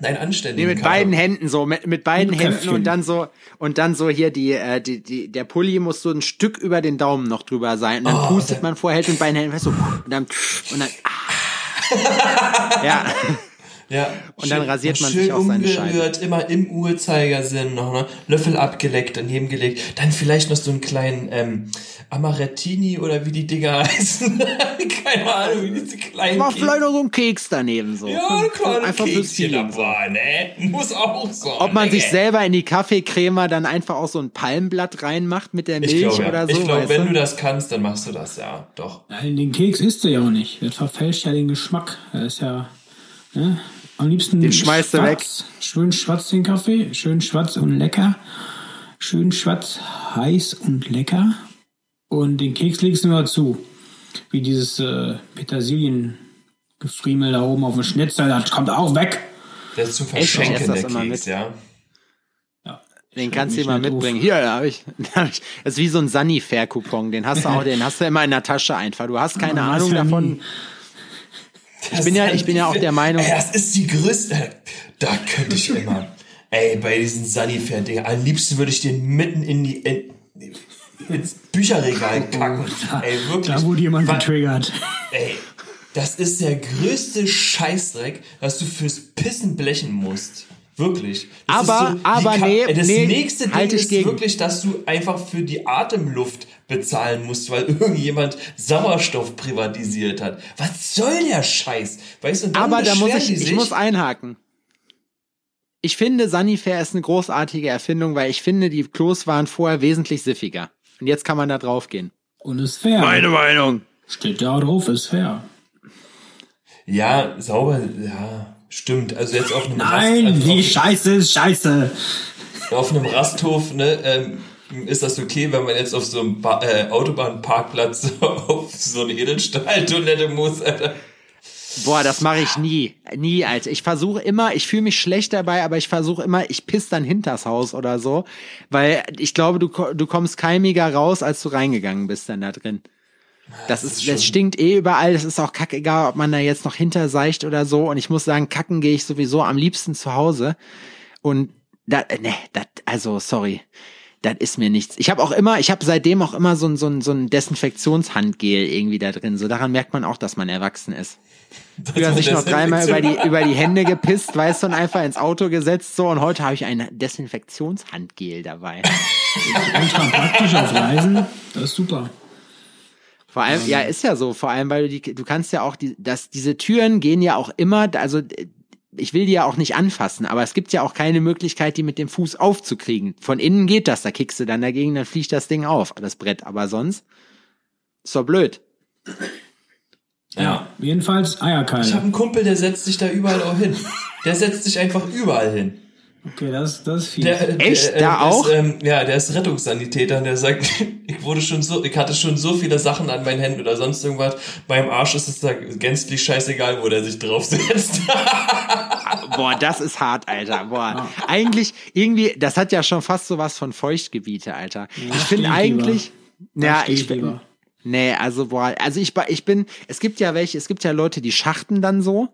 Nein, anständig. Nee, mit beiden Händen so, mit, mit beiden Händen und dann so, und dann so hier die, äh, die, die, der Pulli muss so ein Stück über den Daumen noch drüber sein. Und dann Oh, pustet da- man vorher, hält mit beiden Händen, weißt du, und dann, und dann, ah. *laughs* ja. Ja, Und dann rasiert man schön sich auch seine umgerührt, immer im Uhrzeigersinn noch, ne? Löffel abgeleckt, daneben gelegt. Dann vielleicht noch so einen kleinen ähm, Amarettini oder wie die Dinger *laughs* heißen. Keine Ahnung, wie diese kleinen Kekse. vielleicht noch so ein Keks daneben so. Ja, ein kleines Einfach Feeling. So. dabei, ne? Muss auch so. Ob man ne? sich selber in die Kaffeecreme dann einfach auch so ein Palmblatt reinmacht mit der Milch ich glaube, ja. oder so. ich glaube, wenn du? du das kannst, dann machst du das, ja, doch. Nein, den Keks isst du ja auch nicht. Das verfälscht ja den Geschmack. Das ist ja. Ne? Am liebsten Den schmeißt du schwarz, Schön schwarz den Kaffee. Schön schwarz und lecker. Schön schwarz, heiß und lecker. Und den Keks legst du nur dazu. Wie dieses äh, Petersilien-Gefriemel da oben auf dem Schnitzel. Das kommt auch weg. Der ist zu? Ich verschenken, das der immer Keks, mit. ja. Den kannst du nicht mitbringen. doof. Hier, da habe ich, *laughs* da hab ich. Das ist wie so ein Sunny-Fair-Coupon. Den hast du auch, den hast du immer in der Tasche einfach. Du hast keine Ahnung davon. nie. Ich bin ja, ich bin ja auch der Meinung. Ey, das ist die größte. Da könnte ich immer. Ey, bei diesen Sunnyfair-Dinger, am liebsten würde ich den mitten in die. In, ins Bücherregal kacken. Ey, wirklich. Da wurde jemand getriggert. Ey, das ist der größte Scheißdreck, dass du fürs Pissen blechen musst. Wirklich. Das Aber- ist die aber nee, Das nee, nächste Ding halt ist gegen. wirklich, dass du einfach für die Atemluft bezahlen musst, weil *laughs* irgendjemand Sauerstoff privatisiert hat. Was soll der Scheiß? Weißt du, Aber da muss ich, ich muss einhaken. Ich finde, Sunnyfair ist eine großartige Erfindung, weil ich finde, die Klos waren vorher wesentlich siffiger. Und jetzt kann man da drauf gehen. Und ist fair. Meinung. Steht ja auch drauf, ist fair. Ja, sauber, ja, stimmt. Also jetzt auf einem Nein, Rast, also die auf, Scheiße ist scheiße. auf einem Rasthof, ne, ähm, ist das okay, wenn man jetzt auf so einem ba äh, Autobahnparkplatz *laughs* auf so eine Edelstahltoilette muss, Alter. Boah, das mache ich nie. Nie, Alter. Ich versuche immer, ich fühle mich schlecht dabei, aber ich versuche immer, ich piss dann hinters Haus oder so. Weil ich glaube, du, du kommst keimiger raus, als du reingegangen bist dann da drin. Das ist, das stinkt eh überall. Das ist auch kackegal, ob man da jetzt noch hinterseicht oder so. Und ich muss sagen, kacken gehe ich sowieso am liebsten zu Hause. Und da, ne, das, also sorry, das ist mir nichts. Ich habe auch immer, ich habe seitdem auch immer so ein so ein so ein Desinfektionshandgel irgendwie da drin. So daran merkt man auch, dass man erwachsen ist. *laughs* Früher sich noch dreimal über die über die Hände gepisst, weißt du, und einfach ins Auto gesetzt so. Und heute habe ich ein Desinfektionshandgel dabei. *laughs* Ultra praktisch auf Reisen. Das ist super. Vor allem, ja, ist ja so. Vor allem, weil du die, du kannst ja auch die, dass diese Türen gehen ja auch immer, also ich will die ja auch nicht anfassen, aber es gibt ja auch keine Möglichkeit, die mit dem Fuß aufzukriegen. Von innen geht das, da kickst du dann dagegen, dann fliegt das Ding auf, das Brett. Aber sonst ist doch blöd. Ja, jedenfalls Ich habe Eierkeile. einen Kumpel, der setzt sich da überall auch hin. Der setzt sich einfach überall hin. Okay, das, das ist viel. Der, Echt? Der, äh, Da der auch? Ist, ähm, ja, der ist Rettungssanitäter und der sagt, *laughs* ich wurde schon so, ich hatte schon so viele Sachen an meinen Händen oder sonst irgendwas. Beim Arsch ist es da gänzlich scheißegal, wo der sich draufsetzt. *laughs* Boah, das ist hart, Alter. Boah, eigentlich irgendwie, das hat ja schon fast so was von Feuchtgebiete, Alter. ich finde eigentlich, Da ja, ich lieber. Nee, also boah, also ich, ich bin, es gibt ja welche, es gibt ja Leute, die schachten dann so.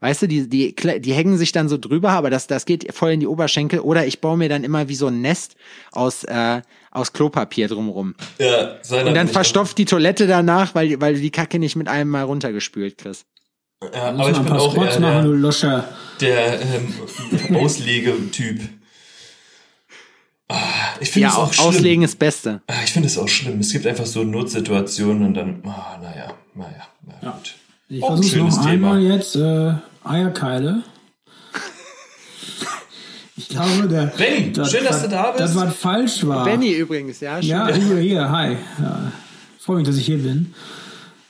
Weißt du, die, die, die hängen sich dann so drüber, aber das, das geht voll in die Oberschenkel. Oder ich baue mir dann immer wie so ein Nest aus, äh, aus Klopapier drumrum. Ja, Und dann verstopft die Toilette danach, weil, weil du die Kacke nicht mit einem Mal runtergespült kriegst. Ja, aber ich bin auch eher machen, der, der ähm, Auslegetyp. Ah, ich finde ja, es auch schlimm. Auslegen ist Beste. Ah, ich finde es auch schlimm. Es gibt einfach so Notsituationen und dann, ah, naja, naja, na ja. gut. Ich versuche noch einmal jetzt äh, Eierkeile. Ich glaube, der. Benny, das, schön, dass du da bist. Das was falsch war. Benny übrigens, ja. Schön. Ja, hier, hier, hi. Ja, freue mich, dass ich hier bin.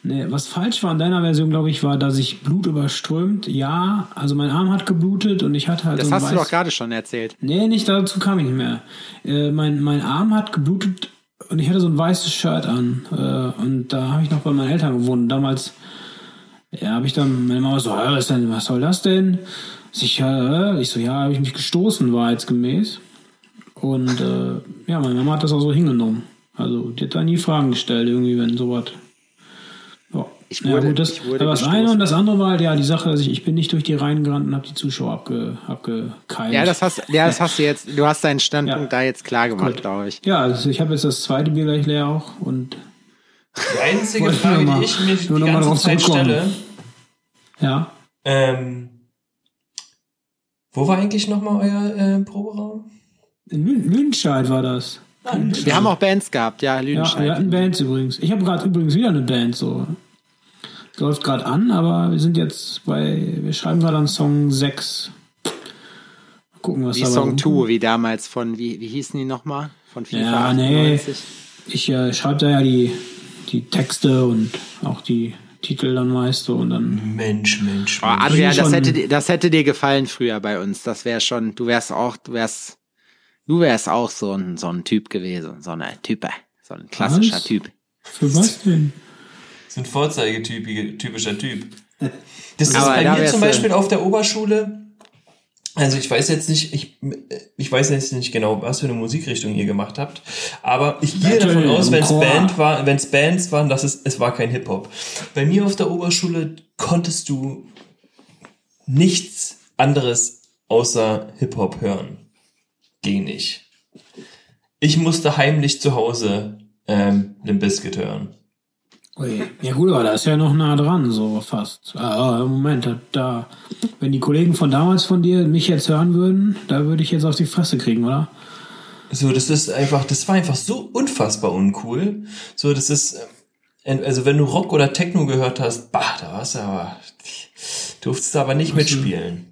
Nee, was falsch war in deiner Version, glaube ich, war, dass ich Blut überströmt. Ja, also mein Arm hat geblutet und ich hatte halt. Das so hast weiß... du doch gerade schon erzählt. Nee, nicht dazu kam ich nicht mehr. Äh, mein, mein Arm hat geblutet und ich hatte so ein weißes Shirt an. Äh, und da habe ich noch bei meinen Eltern gewohnt. Damals ja, habe ich dann meine Mama so, was, denn, was soll das denn? Ich, äh, ich so, ja, habe ich mich gestoßen, wahrheitsgemäß. Und äh, ja, meine Mama hat das auch so hingenommen. Also die hat da nie Fragen gestellt, irgendwie, wenn sowas. Ja. Ich wurde, ja, gut, das, wurde das eine und das andere war halt, ja, die Sache, dass ich, ich bin nicht durch die Reihen gerannt und habe die Zuschauer abge, abgekeilt. Ja, das hast, ja, das hast du jetzt, du hast deinen Standpunkt ja. da jetzt klar gemacht, glaube ich. Ja, also ich habe jetzt das zweite Bier gleich leer auch und die einzige Frage, die ich mir die ganze Zeit stelle. Ja. Ähm, wo war eigentlich nochmal euer äh, Proberaum? In Lüdenscheid war das. Ah, wir haben auch Bands gehabt, ja, Lüdenscheid. Ja, wir hatten Bands übrigens. Ich habe gerade übrigens wieder eine Band, so. Läuft gerade an, aber wir sind jetzt bei, wir schreiben gerade an Song 6. Mal gucken, was wie da Song 2, wie damals von, wie, wie hießen die nochmal? Von FIFA ja, 98. Nee, ich äh, schreibe da ja die, die Texte und auch die Titel dann meist so und dann. Mensch, Mensch. Oh, Adrian, das hätte, dir, das hätte dir gefallen früher bei uns. Das wäre schon, du wärst auch, du wärst, du wärst auch so ein, so ein Typ gewesen, so eine Type, so ein klassischer was? Typ. Für was denn? So ein vorzeigetypischer Typ. Das ist Aber bei mir zum Beispiel auf der Oberschule also ich weiß jetzt nicht, ich, ich weiß jetzt nicht genau, was für eine Musikrichtung ihr gemacht habt, aber ich gehe davon aus, wenn es Band war, wenn es Bands waren, dass es es war kein Hip Hop. Bei mir auf der Oberschule konntest du nichts anderes außer Hip Hop hören. Ging nicht. Ich musste heimlich zu Hause ähm, den Biscuit hören. Ui. Ja gut, aber da ist ja noch nah dran, so fast. Ah, Moment, da, wenn die Kollegen von damals von dir mich jetzt hören würden, da würde ich jetzt auf die Fresse kriegen, oder? So, das ist einfach, das war einfach so unfassbar uncool. So, das ist, äh, also wenn du Rock oder Techno gehört hast, bah, da warst du aber, durftest du aber nicht Was mitspielen.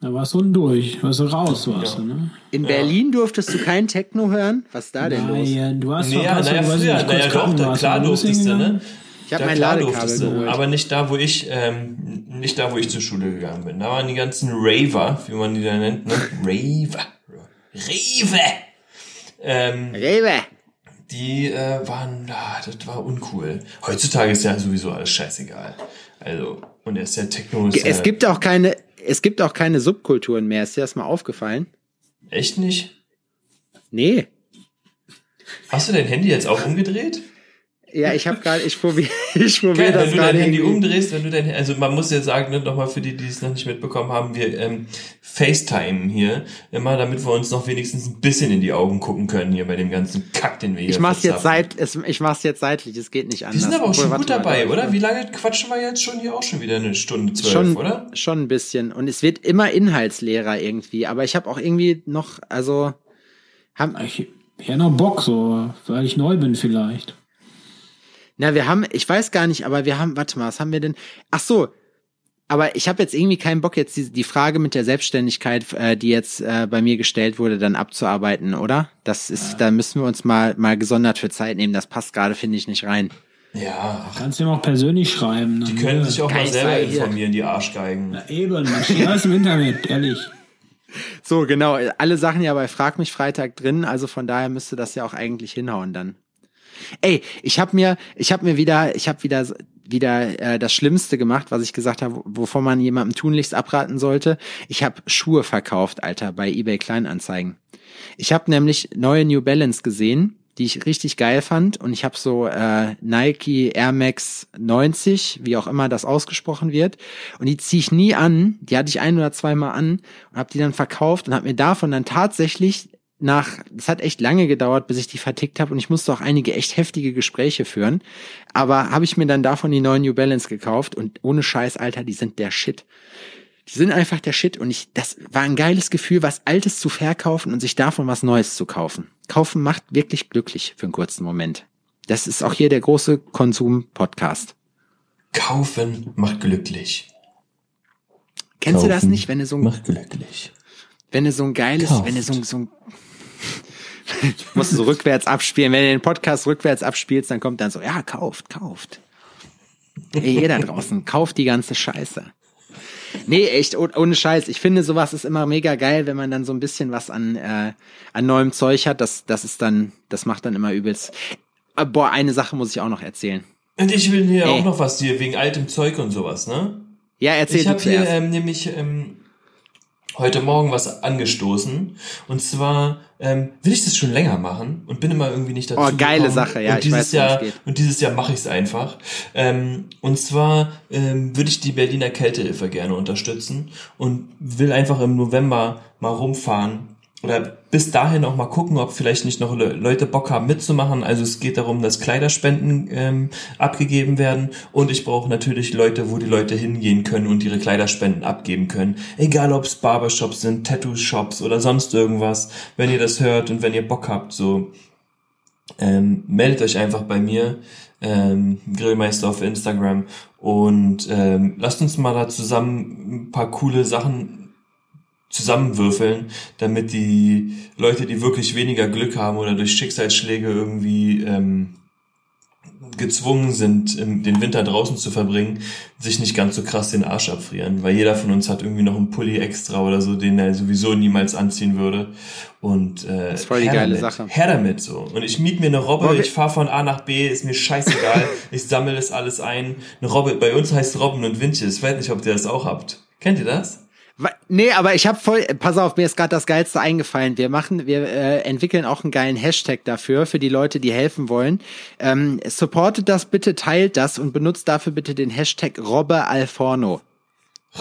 Da warst du durch, warst du raus, warst ja. du, ne? In ja. Berlin durftest du kein Techno hören? Was ist da denn Nein, los? du hast nee, ja, naja, früher, naja, doch, da, klar durftest du, ne? Ich habe mein Ladekabel geholt. Aber nicht da, wo ich, ähm, nicht da, wo ich zur Schule gegangen bin. Da waren die ganzen Raver, wie man die da nennt, ne? Raver. Rewe! Ähm, Rewe! Die äh, waren, ah, das war uncool. Heutzutage ist ja sowieso alles scheißegal. Also, und er ist ja Techno. Ist es gibt auch keine, es gibt auch keine Subkulturen mehr. Ist dir das mal aufgefallen? Echt nicht? Nee. Hast du dein Handy jetzt auch umgedreht? Ja, ich habe gerade, ich probiere ich probier *laughs* das Wenn du dein Handy umdrehst, wenn du dein, also man muss jetzt sagen, ne, nochmal für die, die es noch nicht mitbekommen haben, wir ähm, FaceTime hier immer, damit wir uns noch wenigstens ein bisschen in die Augen gucken können hier bei dem ganzen Kack, den wir hier Ich mach's jetzt seit, ich mach's jetzt seitlich, es geht nicht anders. Wir sind aber auch schon gut dabei, oder? Wie lange quatschen wir jetzt schon hier auch schon wieder eine Stunde zwölf, schon, oder? Schon ein bisschen und es wird immer inhaltsleerer irgendwie, aber ich habe auch irgendwie noch, also haben ich, ich hätte noch Bock so, weil ich neu bin vielleicht. Na, wir haben, ich weiß gar nicht, aber wir haben, warte mal, was haben wir denn? Ach so, aber ich habe jetzt irgendwie keinen Bock, jetzt die, die Frage mit der Selbstständigkeit, äh, die jetzt äh, bei mir gestellt wurde, dann abzuarbeiten, oder? Das ist, ja. da müssen wir uns mal mal gesondert für Zeit nehmen. Das passt gerade, finde ich, nicht rein. Ja. Kannst du ihm auch persönlich schreiben. Die können sich auch mal selber informieren, die Arschgeigen. Na eben, alles im Internet, ehrlich. *laughs* So, genau. Alle Sachen ja bei Frag mich Freitag drin, also von daher müsste das ja auch eigentlich hinhauen dann. Ey, ich habe mir, ich habe mir wieder, ich habe wieder wieder äh, das Schlimmste gemacht, was ich gesagt habe, wovon man jemandem tunlichst abraten sollte. Ich habe Schuhe verkauft, Alter, bei eBay Kleinanzeigen. Ich habe nämlich neue New Balance gesehen die ich richtig geil fand. Und ich habe so äh, Nike Air Max 90, wie auch immer das ausgesprochen wird. Und die ziehe ich nie an. Die hatte ich ein oder zweimal an und habe die dann verkauft und habe mir davon dann tatsächlich nach, es hat echt lange gedauert, bis ich die vertickt habe und ich musste auch einige echt heftige Gespräche führen. Aber habe ich mir dann davon die neuen New Balance gekauft und ohne Scheiß, Alter, die sind der Shit. Die sind einfach der Shit und ich, das war ein geiles Gefühl, was Altes zu verkaufen und sich davon was Neues zu kaufen. Kaufen macht wirklich glücklich für einen kurzen Moment. Das ist auch hier der große Konsum-Podcast. Kaufen macht glücklich. Kennst Kaufen du das nicht, wenn du so ein, macht glücklich. Wenn du so ein geiles, Kauft. wenn du so, so ein, *laughs* musst du so rückwärts abspielen. Wenn du den Podcast rückwärts abspielst, dann kommt dann so, ja, kauft, kauft. Hey, ihr da draußen, kauft die ganze Scheiße. Nee, echt, oh, ohne Scheiß. Ich finde, sowas ist immer mega geil, wenn man dann so ein bisschen was an, äh, an neuem Zeug hat. Das, das ist dann, das macht dann immer übelst. Aber, boah, eine Sache muss ich auch noch erzählen. Und ich will hier Ey. auch noch was dir wegen altem Zeug und sowas, ne? Ja, erzähl Ich habe hier ähm, nämlich ähm, heute Morgen was angestoßen. Und zwar ähm, will ich das schon länger machen und bin immer irgendwie nicht dazu Oh, geile gekommen. Sache, ja. Und dieses weiß, Jahr und dieses Jahr mache ich es einfach. Ähm, und zwar ähm, würde ich die Berliner Kältehilfe gerne unterstützen und will einfach im November mal rumfahren oder bis dahin auch mal gucken, ob vielleicht nicht noch Leute Bock haben mitzumachen. Also es geht darum, dass Kleiderspenden ähm, abgegeben werden und ich brauche natürlich Leute, wo die Leute hingehen können und ihre Kleiderspenden abgeben können. Egal ob es Barbershops sind, Tattoo-Shops oder sonst irgendwas. Wenn ihr das hört und wenn ihr Bock habt, so ähm, meldet euch einfach bei mir, ähm, Grillmeister auf Instagram und ähm, lasst uns mal da zusammen ein paar coole Sachen zusammenwürfeln, damit die Leute, die wirklich weniger Glück haben oder durch Schicksalsschläge irgendwie ähm, gezwungen sind, den Winter draußen zu verbringen, sich nicht ganz so krass den Arsch abfrieren, weil jeder von uns hat irgendwie noch einen Pulli extra oder so, den er sowieso niemals anziehen würde. Und äh, das ist voll die geile damit. Sache. Her damit so. Und ich miet mir eine Robbe, Robbe. ich fahre von A nach B, ist mir scheißegal, *laughs* ich sammle das alles ein. Eine Robbe, bei uns heißt Robben und Windjes, ich weiß nicht, ob ihr das auch habt. Kennt ihr das? Nee, aber ich habe voll, pass auf, mir ist gerade das Geilste eingefallen. Wir machen, wir äh, entwickeln auch einen geilen Hashtag dafür, für die Leute, die helfen wollen. Ähm, supportet das bitte, teilt das und benutzt dafür bitte den Hashtag Robbe Alforno. *laughs*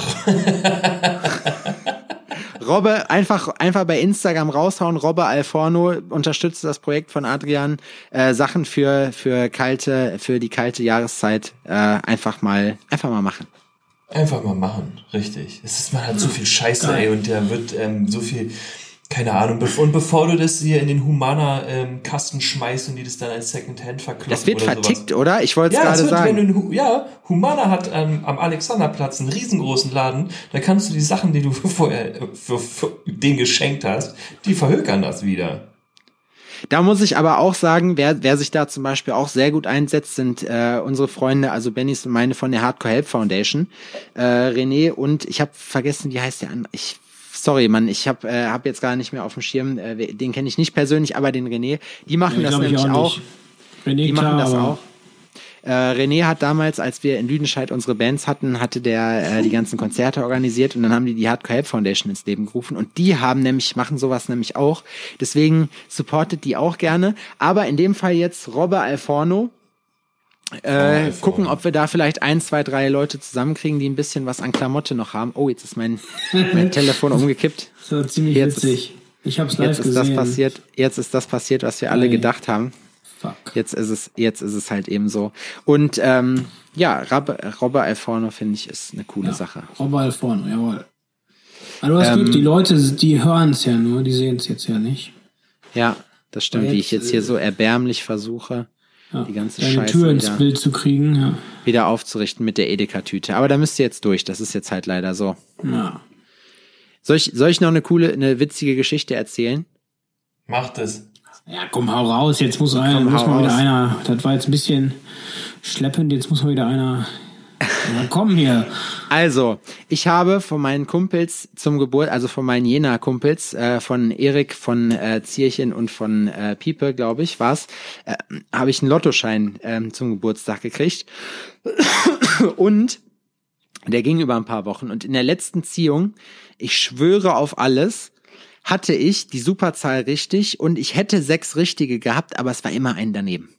Robbe, einfach, einfach bei Instagram raushauen, Robbe Alforno, unterstützt das Projekt von Adrian, äh, Sachen für, für kalte, für die kalte Jahreszeit, äh, einfach mal, einfach mal machen. Einfach mal machen, richtig. Es ist, man hat so viel Scheiße, Geil. ey, und da wird ähm, so viel, keine Ahnung. Und bevor du das hier in den Humana-Kasten ähm, schmeißt und die das dann als Secondhand verkloppen Das wird oder vertickt, sowas. oder? Ich wollte es ja, gerade sagen. Wenn du, ja, Humana hat ähm, am Alexanderplatz einen riesengroßen Laden. Da kannst du die Sachen, die du *laughs* vorher für, für den geschenkt hast, die verhökern das wieder. Da muss ich aber auch sagen, wer, wer sich da zum Beispiel auch sehr gut einsetzt, sind äh, unsere Freunde, also Bennys und meine von der Hardcore Help Foundation, äh, René und ich habe vergessen, wie heißt der an? Ich sorry, Mann, ich habe äh, hab jetzt gar nicht mehr auf dem Schirm, äh, den kenne ich nicht persönlich, aber den René, die machen ja, das nämlich auch. auch. René, die machen das auch. Äh, René hat damals, als wir in Lüdenscheid unsere Bands hatten, hatte der äh, die ganzen Konzerte organisiert und dann haben die die Hardcore Help Foundation ins Leben gerufen und die haben nämlich, machen sowas nämlich auch. Deswegen supportet die auch gerne. Aber in dem Fall jetzt Robbe Alforno, äh, oh, gucken, ob wir da vielleicht ein, zwei, drei Leute zusammenkriegen, die ein bisschen was an Klamotte noch haben. Oh, jetzt ist mein, mein Telefon *laughs* umgekippt. So ziemlich jetzt witzig. Ist, ich hab's live jetzt ist gesehen. das passiert. Jetzt ist das passiert, was wir alle gedacht haben. Fuck. Jetzt ist es, jetzt ist es halt eben so. Und ähm, ja, Robbe, Robbe Alforno finde ich ist eine coole ja, Sache. Robbe Alforno, jawohl. Aber du hast ähm, Glück, die Leute, die hören es ja nur, die sehen es jetzt ja nicht. Ja, das stimmt, jetzt, wie ich jetzt hier so erbärmlich versuche, ja, die ganze deine Scheiße Tür ins wieder, Bild zu kriegen, ja. wieder aufzurichten mit der Edeka-Tüte. Aber da müsst ihr jetzt durch, das ist jetzt halt leider so. Ja. Soll ich, soll ich noch eine coole, eine witzige Geschichte erzählen? Macht es. Ja, komm, hau raus. Jetzt muss, einer, komm, muss mal wieder einer. Das war jetzt ein bisschen schleppend. Jetzt muss mal wieder einer. Ja, komm hier. Also, ich habe von meinen Kumpels zum Geburt, also von meinen Jena-Kumpels, äh, von Erik, von äh, Zierchen und von äh, Piepe, glaube ich, war's, äh, habe ich einen Lottoschein äh, zum Geburtstag gekriegt. *coughs* und der ging über ein paar Wochen. Und in der letzten Ziehung, ich schwöre auf alles, hatte ich die Superzahl richtig und ich hätte sechs richtige gehabt, aber es war immer ein daneben.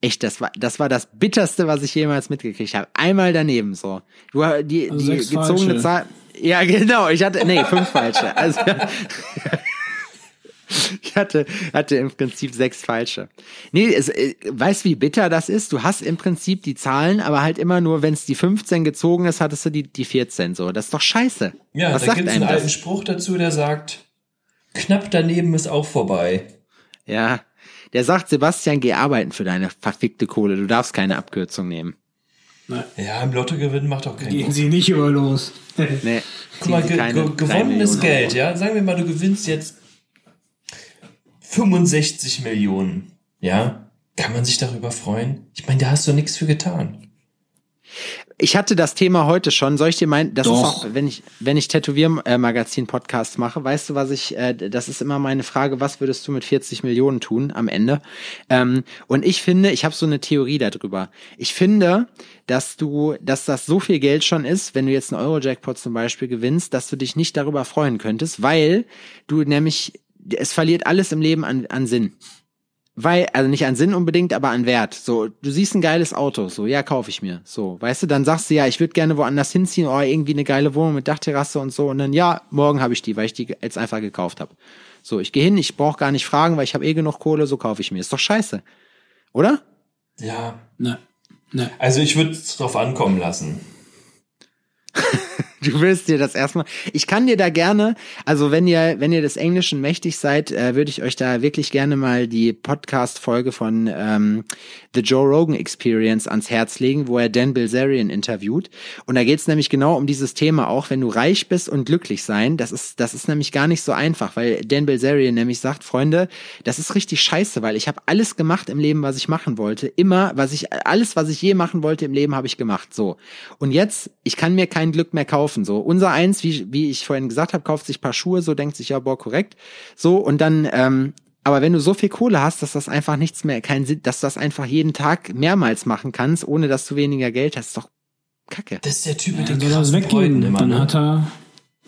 Echt, das war das war das bitterste, was ich jemals mitgekriegt habe. Einmal daneben so. Du die Also die gezogene falsche. Zahl. Ja, genau, ich hatte nee, fünf falsche. Also *laughs* ich hatte hatte im Prinzip sechs falsche. Nee, es, äh, weißt wie bitter das ist? Du hast im Prinzip die Zahlen, aber halt immer nur, wenn es die 15 gezogen ist, hattest du die die 14 so. Das ist doch scheiße. Ja, was da sagt gibt's einem einen alten? Spruch dazu, der sagt, knapp daneben ist auch vorbei. Ja, der sagt Sebastian, geh arbeiten für deine verfickte Kohle. Du darfst keine Abkürzung nehmen. Ja, im Lotto gewinnen macht doch keinen Gehen Bock. Sie nicht über los. *laughs* Nee, Guck mal, ge keine ge gewonnenes Geld, Euro. ja. Sagen wir mal, du gewinnst jetzt 65 Millionen, ja. Kann man sich darüber freuen? Ich meine, da hast du nichts für getan. Ich hatte das Thema heute schon. Soll ich dir meinen, das ist Doch. auch, wenn ich, wenn ich Tätowiermagazin-Podcasts mache, weißt du, was ich, äh, das ist immer meine Frage, was würdest du mit 40 Millionen tun am Ende? Ähm, und ich finde, ich habe so eine Theorie darüber. Ich finde, dass du, dass das so viel Geld schon ist, wenn du jetzt einen Euro-Jackpot zum Beispiel gewinnst, dass du dich nicht darüber freuen könntest, weil du nämlich, es verliert alles im Leben an, an Sinn. Weil, also nicht an Sinn unbedingt, aber an Wert. So, du siehst ein geiles Auto, so, ja, kaufe ich mir. So, weißt du, dann sagst du, ja, ich würde gerne woanders hinziehen, oh, irgendwie eine geile Wohnung mit Dachterrasse und so. Und dann, ja, morgen habe ich die, weil ich die jetzt einfach gekauft habe. So, ich gehe hin, ich brauche gar nicht fragen, weil ich habe eh genug Kohle, so kaufe ich mir. Ist doch scheiße. Oder? Ja. Ne. Ne. Also ich würde es drauf ankommen lassen. *laughs* Du willst dir das erstmal. Ich kann dir da gerne, also wenn ihr, wenn ihr des Englischen mächtig seid, äh, würde ich euch da wirklich gerne mal die Podcast-Folge von ähm, The Joe Rogan Experience ans Herz legen, wo er Dan Bilzerian interviewt. Und da geht's nämlich genau um dieses Thema auch, wenn du reich bist und glücklich sein. Das ist, das ist nämlich gar nicht so einfach, weil Dan Bilzerian nämlich sagt, Freunde, das ist richtig scheiße, weil ich habe alles gemacht im Leben, was ich machen wollte. Immer, was ich, alles, was ich je machen wollte im Leben, habe ich gemacht. So. Und jetzt, ich kann mir kein Glück mehr kaufen. So, unser eins, wie, wie ich vorhin gesagt habe, kauft sich ein paar Schuhe, so denkt sich, ja, boah, korrekt. So, und dann, ähm, aber wenn du so viel Kohle hast, dass das einfach nichts mehr, kein Sinn, dass du das einfach jeden Tag mehrmals machen kannst, ohne dass du weniger Geld hast, ist doch Kacke. Das ist der Typ mit Dann den soll Freuden weggeben. immer, Dann ne? hat er,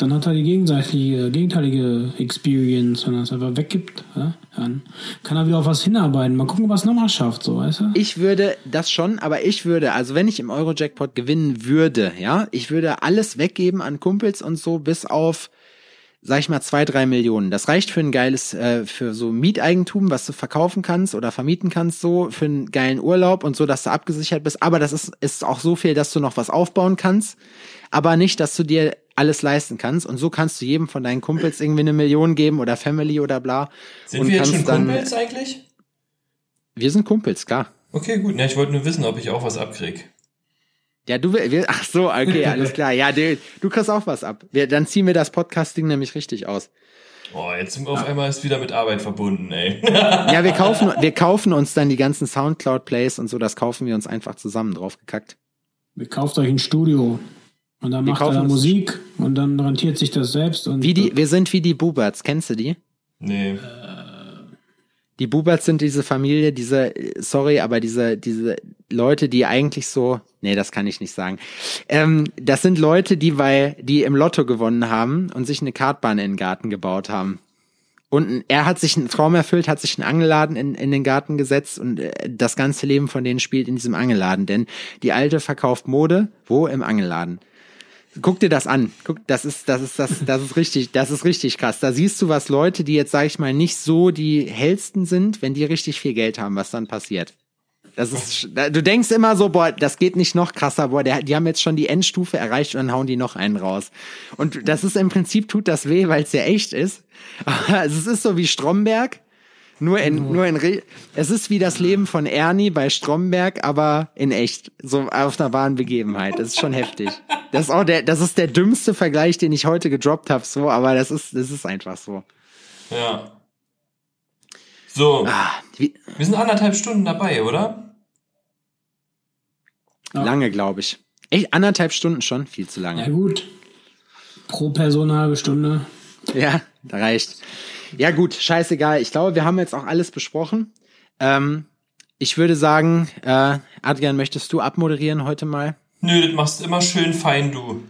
dann hat er die gegenseitige, gegenteilige Experience, wenn er es einfach weggibt. Ja? Dann kann er wieder auf was hinarbeiten. Mal gucken, was er nochmal schafft, so, weißt du? Ich würde das schon, aber ich würde, also wenn ich im Euro-Jackpot gewinnen würde, ja, ich würde alles weggeben an Kumpels und so bis auf, sag ich mal, zwei, drei Millionen. Das reicht für ein geiles, äh, für so Mieteigentum, was du verkaufen kannst oder vermieten kannst, so, für einen geilen Urlaub und so, dass du abgesichert bist. Aber das ist, ist auch so viel, dass du noch was aufbauen kannst, aber nicht, dass du dir alles leisten kannst. Und so kannst du jedem von deinen Kumpels irgendwie eine Million geben oder Family oder bla. Sind und wir jetzt schon Kumpels eigentlich? Wir sind Kumpels, klar. Okay, gut. Na, ich wollte nur wissen, ob ich auch was abkrieg. Ja, du will, wir, ach so, okay, *laughs* alles klar. Ja, du, du kriegst auch was ab. Wir, dann ziehen wir das Podcasting nämlich richtig aus. Oh, jetzt auf einmal ist wieder mit Arbeit verbunden, ey. Ja, wir *laughs* kaufen, wir kaufen uns dann die ganzen Soundcloud-Plays und so, das kaufen wir uns einfach zusammen drauf gekackt. Ihr kauft euch ein Studio. Und dann Wir macht er Musik und dann rentiert sich das selbst. Und Wie die, wir sind wie die Buberts, kennst du die? nee. Die Buberts sind diese Familie, diese, sorry, aber diese, diese Leute, die eigentlich so, nee, das kann ich nicht sagen. Ähm, das sind Leute, die bei, die im Lotto gewonnen haben und sich eine Kartbahn in den Garten gebaut haben. Und er hat sich einen Traum erfüllt, hat sich einen Angelladen in, in den Garten gesetzt und äh, das ganze Leben von denen spielt in diesem Angelladen. Denn die Alte verkauft Mode, wo? Im Angelladen. Guck dir das an. Guck, das ist, das ist, das, das ist richtig, das ist richtig krass. Da siehst du, was Leute, die jetzt, sag ich mal, nicht so die hellsten sind, wenn die richtig viel Geld haben, was dann passiert. Das ist, du denkst immer so, boah, das geht nicht noch krasser, boah, der, die haben jetzt schon die Endstufe erreicht und dann hauen die noch einen raus. Und das ist im Prinzip, tut das weh, weil es ja echt ist. *laughs* Aber es ist so wie Stromberg, nur in, nur in, Re es ist wie das Leben von Ernie bei Stromberg, aber in echt, so auf einer wahren Begebenheit. Das ist schon heftig. Das ist auch der, das ist der dümmste Vergleich, den ich heute gedroppt habe, so, aber das ist, das ist einfach so. Ja. So, Ah, wie, wir sind anderthalb Stunden dabei, oder? Lange, glaube ich. Echt anderthalb Stunden schon, viel zu lange. Ja gut. Pro Person eine halbe Stunde. Ja, da reicht. Ja gut, scheißegal. Ich glaube, wir haben jetzt auch alles besprochen. Ähm, ich würde sagen, äh, Adrian, möchtest du abmoderieren heute mal? Nö, das machst du immer schön fein, du.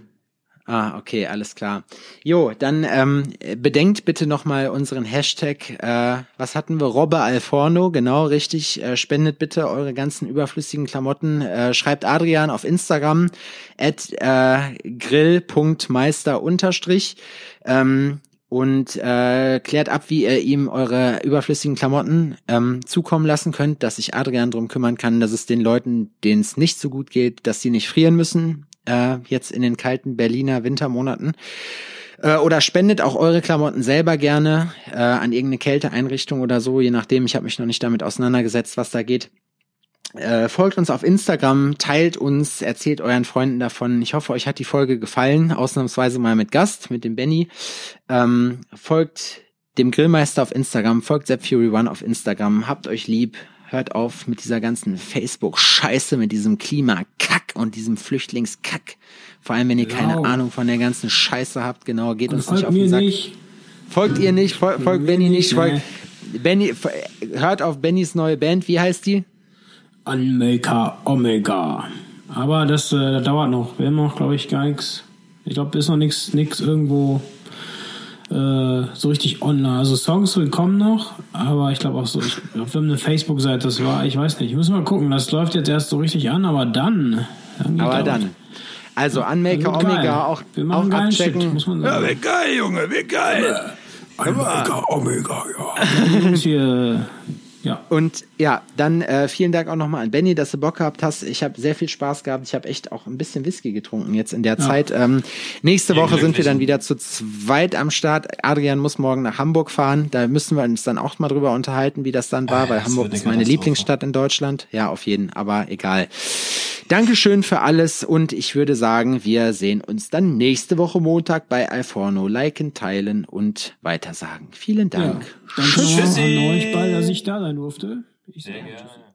Ah, okay, alles klar. Jo, dann ähm, bedenkt bitte nochmal unseren Hashtag, äh, was hatten wir? Robbe Alforno, genau, richtig. Äh, spendet bitte eure ganzen überflüssigen Klamotten. Äh, schreibt Adrian auf Instagram at äh, grill.meister unterstrich. Ähm, und äh, klärt ab, wie ihr ihm eure überflüssigen Klamotten ähm, zukommen lassen könnt, dass sich Adrian drum kümmern kann, dass es den Leuten, denen es nicht so gut geht, dass sie nicht frieren müssen, äh, jetzt in den kalten Berliner Wintermonaten. Äh, oder spendet auch eure Klamotten selber gerne äh, an irgendeine Kälteeinrichtung oder so, je nachdem. Ich habe mich noch nicht damit auseinandergesetzt, was da geht. Äh, folgt uns auf Instagram, teilt uns, erzählt euren Freunden davon. Ich hoffe, euch hat die Folge gefallen, ausnahmsweise mal mit Gast, mit dem Benny. Ähm, folgt dem Grillmeister auf Instagram, folgt Zep Fury One auf Instagram, habt euch lieb, hört auf mit dieser ganzen Facebook-Scheiße, mit diesem Klimakack und diesem Flüchtlingskack. Vor allem, wenn ihr keine Genau. Ahnung von der ganzen Scheiße habt, genau, geht uns Folgt nicht auf den Sack. nicht. Folgt ihr nicht, fol folgt Benny nicht, folgt Benny, f- hört auf Bennys neue Band, wie heißt die? Unmaker Omega. Aber das äh, dauert noch. Wir haben noch, glaube ich, gar nichts. Ich glaube, ist noch nichts nix irgendwo äh, so richtig online. Also Songs kommen noch, aber ich glaube auch so, ich glaub, wir haben eine Facebook-Seite, das war, ich weiß nicht, müssen wir mal gucken. Das läuft jetzt erst so richtig an, aber dann. dann geht Aber da dann. Also Unmaker was. Wird geil. Omega auch, wir auch machen geilen abchecken. Shit, muss man sagen. wie geil, Junge, wie geil. Omega, Omega, ja. *laughs* Hier, ja. Und ja, dann äh, vielen Dank auch nochmal an Benny, dass du Bock gehabt hast. Ich habe sehr viel Spaß gehabt. Ich habe echt auch ein bisschen Whisky getrunken jetzt in der Zeit. Ähm, nächste Woche sind wir dann wieder zu zweit am Start. Adrian muss morgen nach Hamburg fahren. Da müssen wir uns dann auch mal drüber unterhalten, wie das dann war, Ah, weil das Hamburg ist meine. Lieblingsstadt in Deutschland. Ja, auf jeden, aber egal. Dankeschön für alles und ich würde sagen, wir sehen uns dann nächste Woche Montag bei Alforno. Liken, teilen und weitersagen. Vielen ja. Dank. Danke Tschüssi. an euch beide, dass ich da sein durfte. Ich Sehr sag gerne.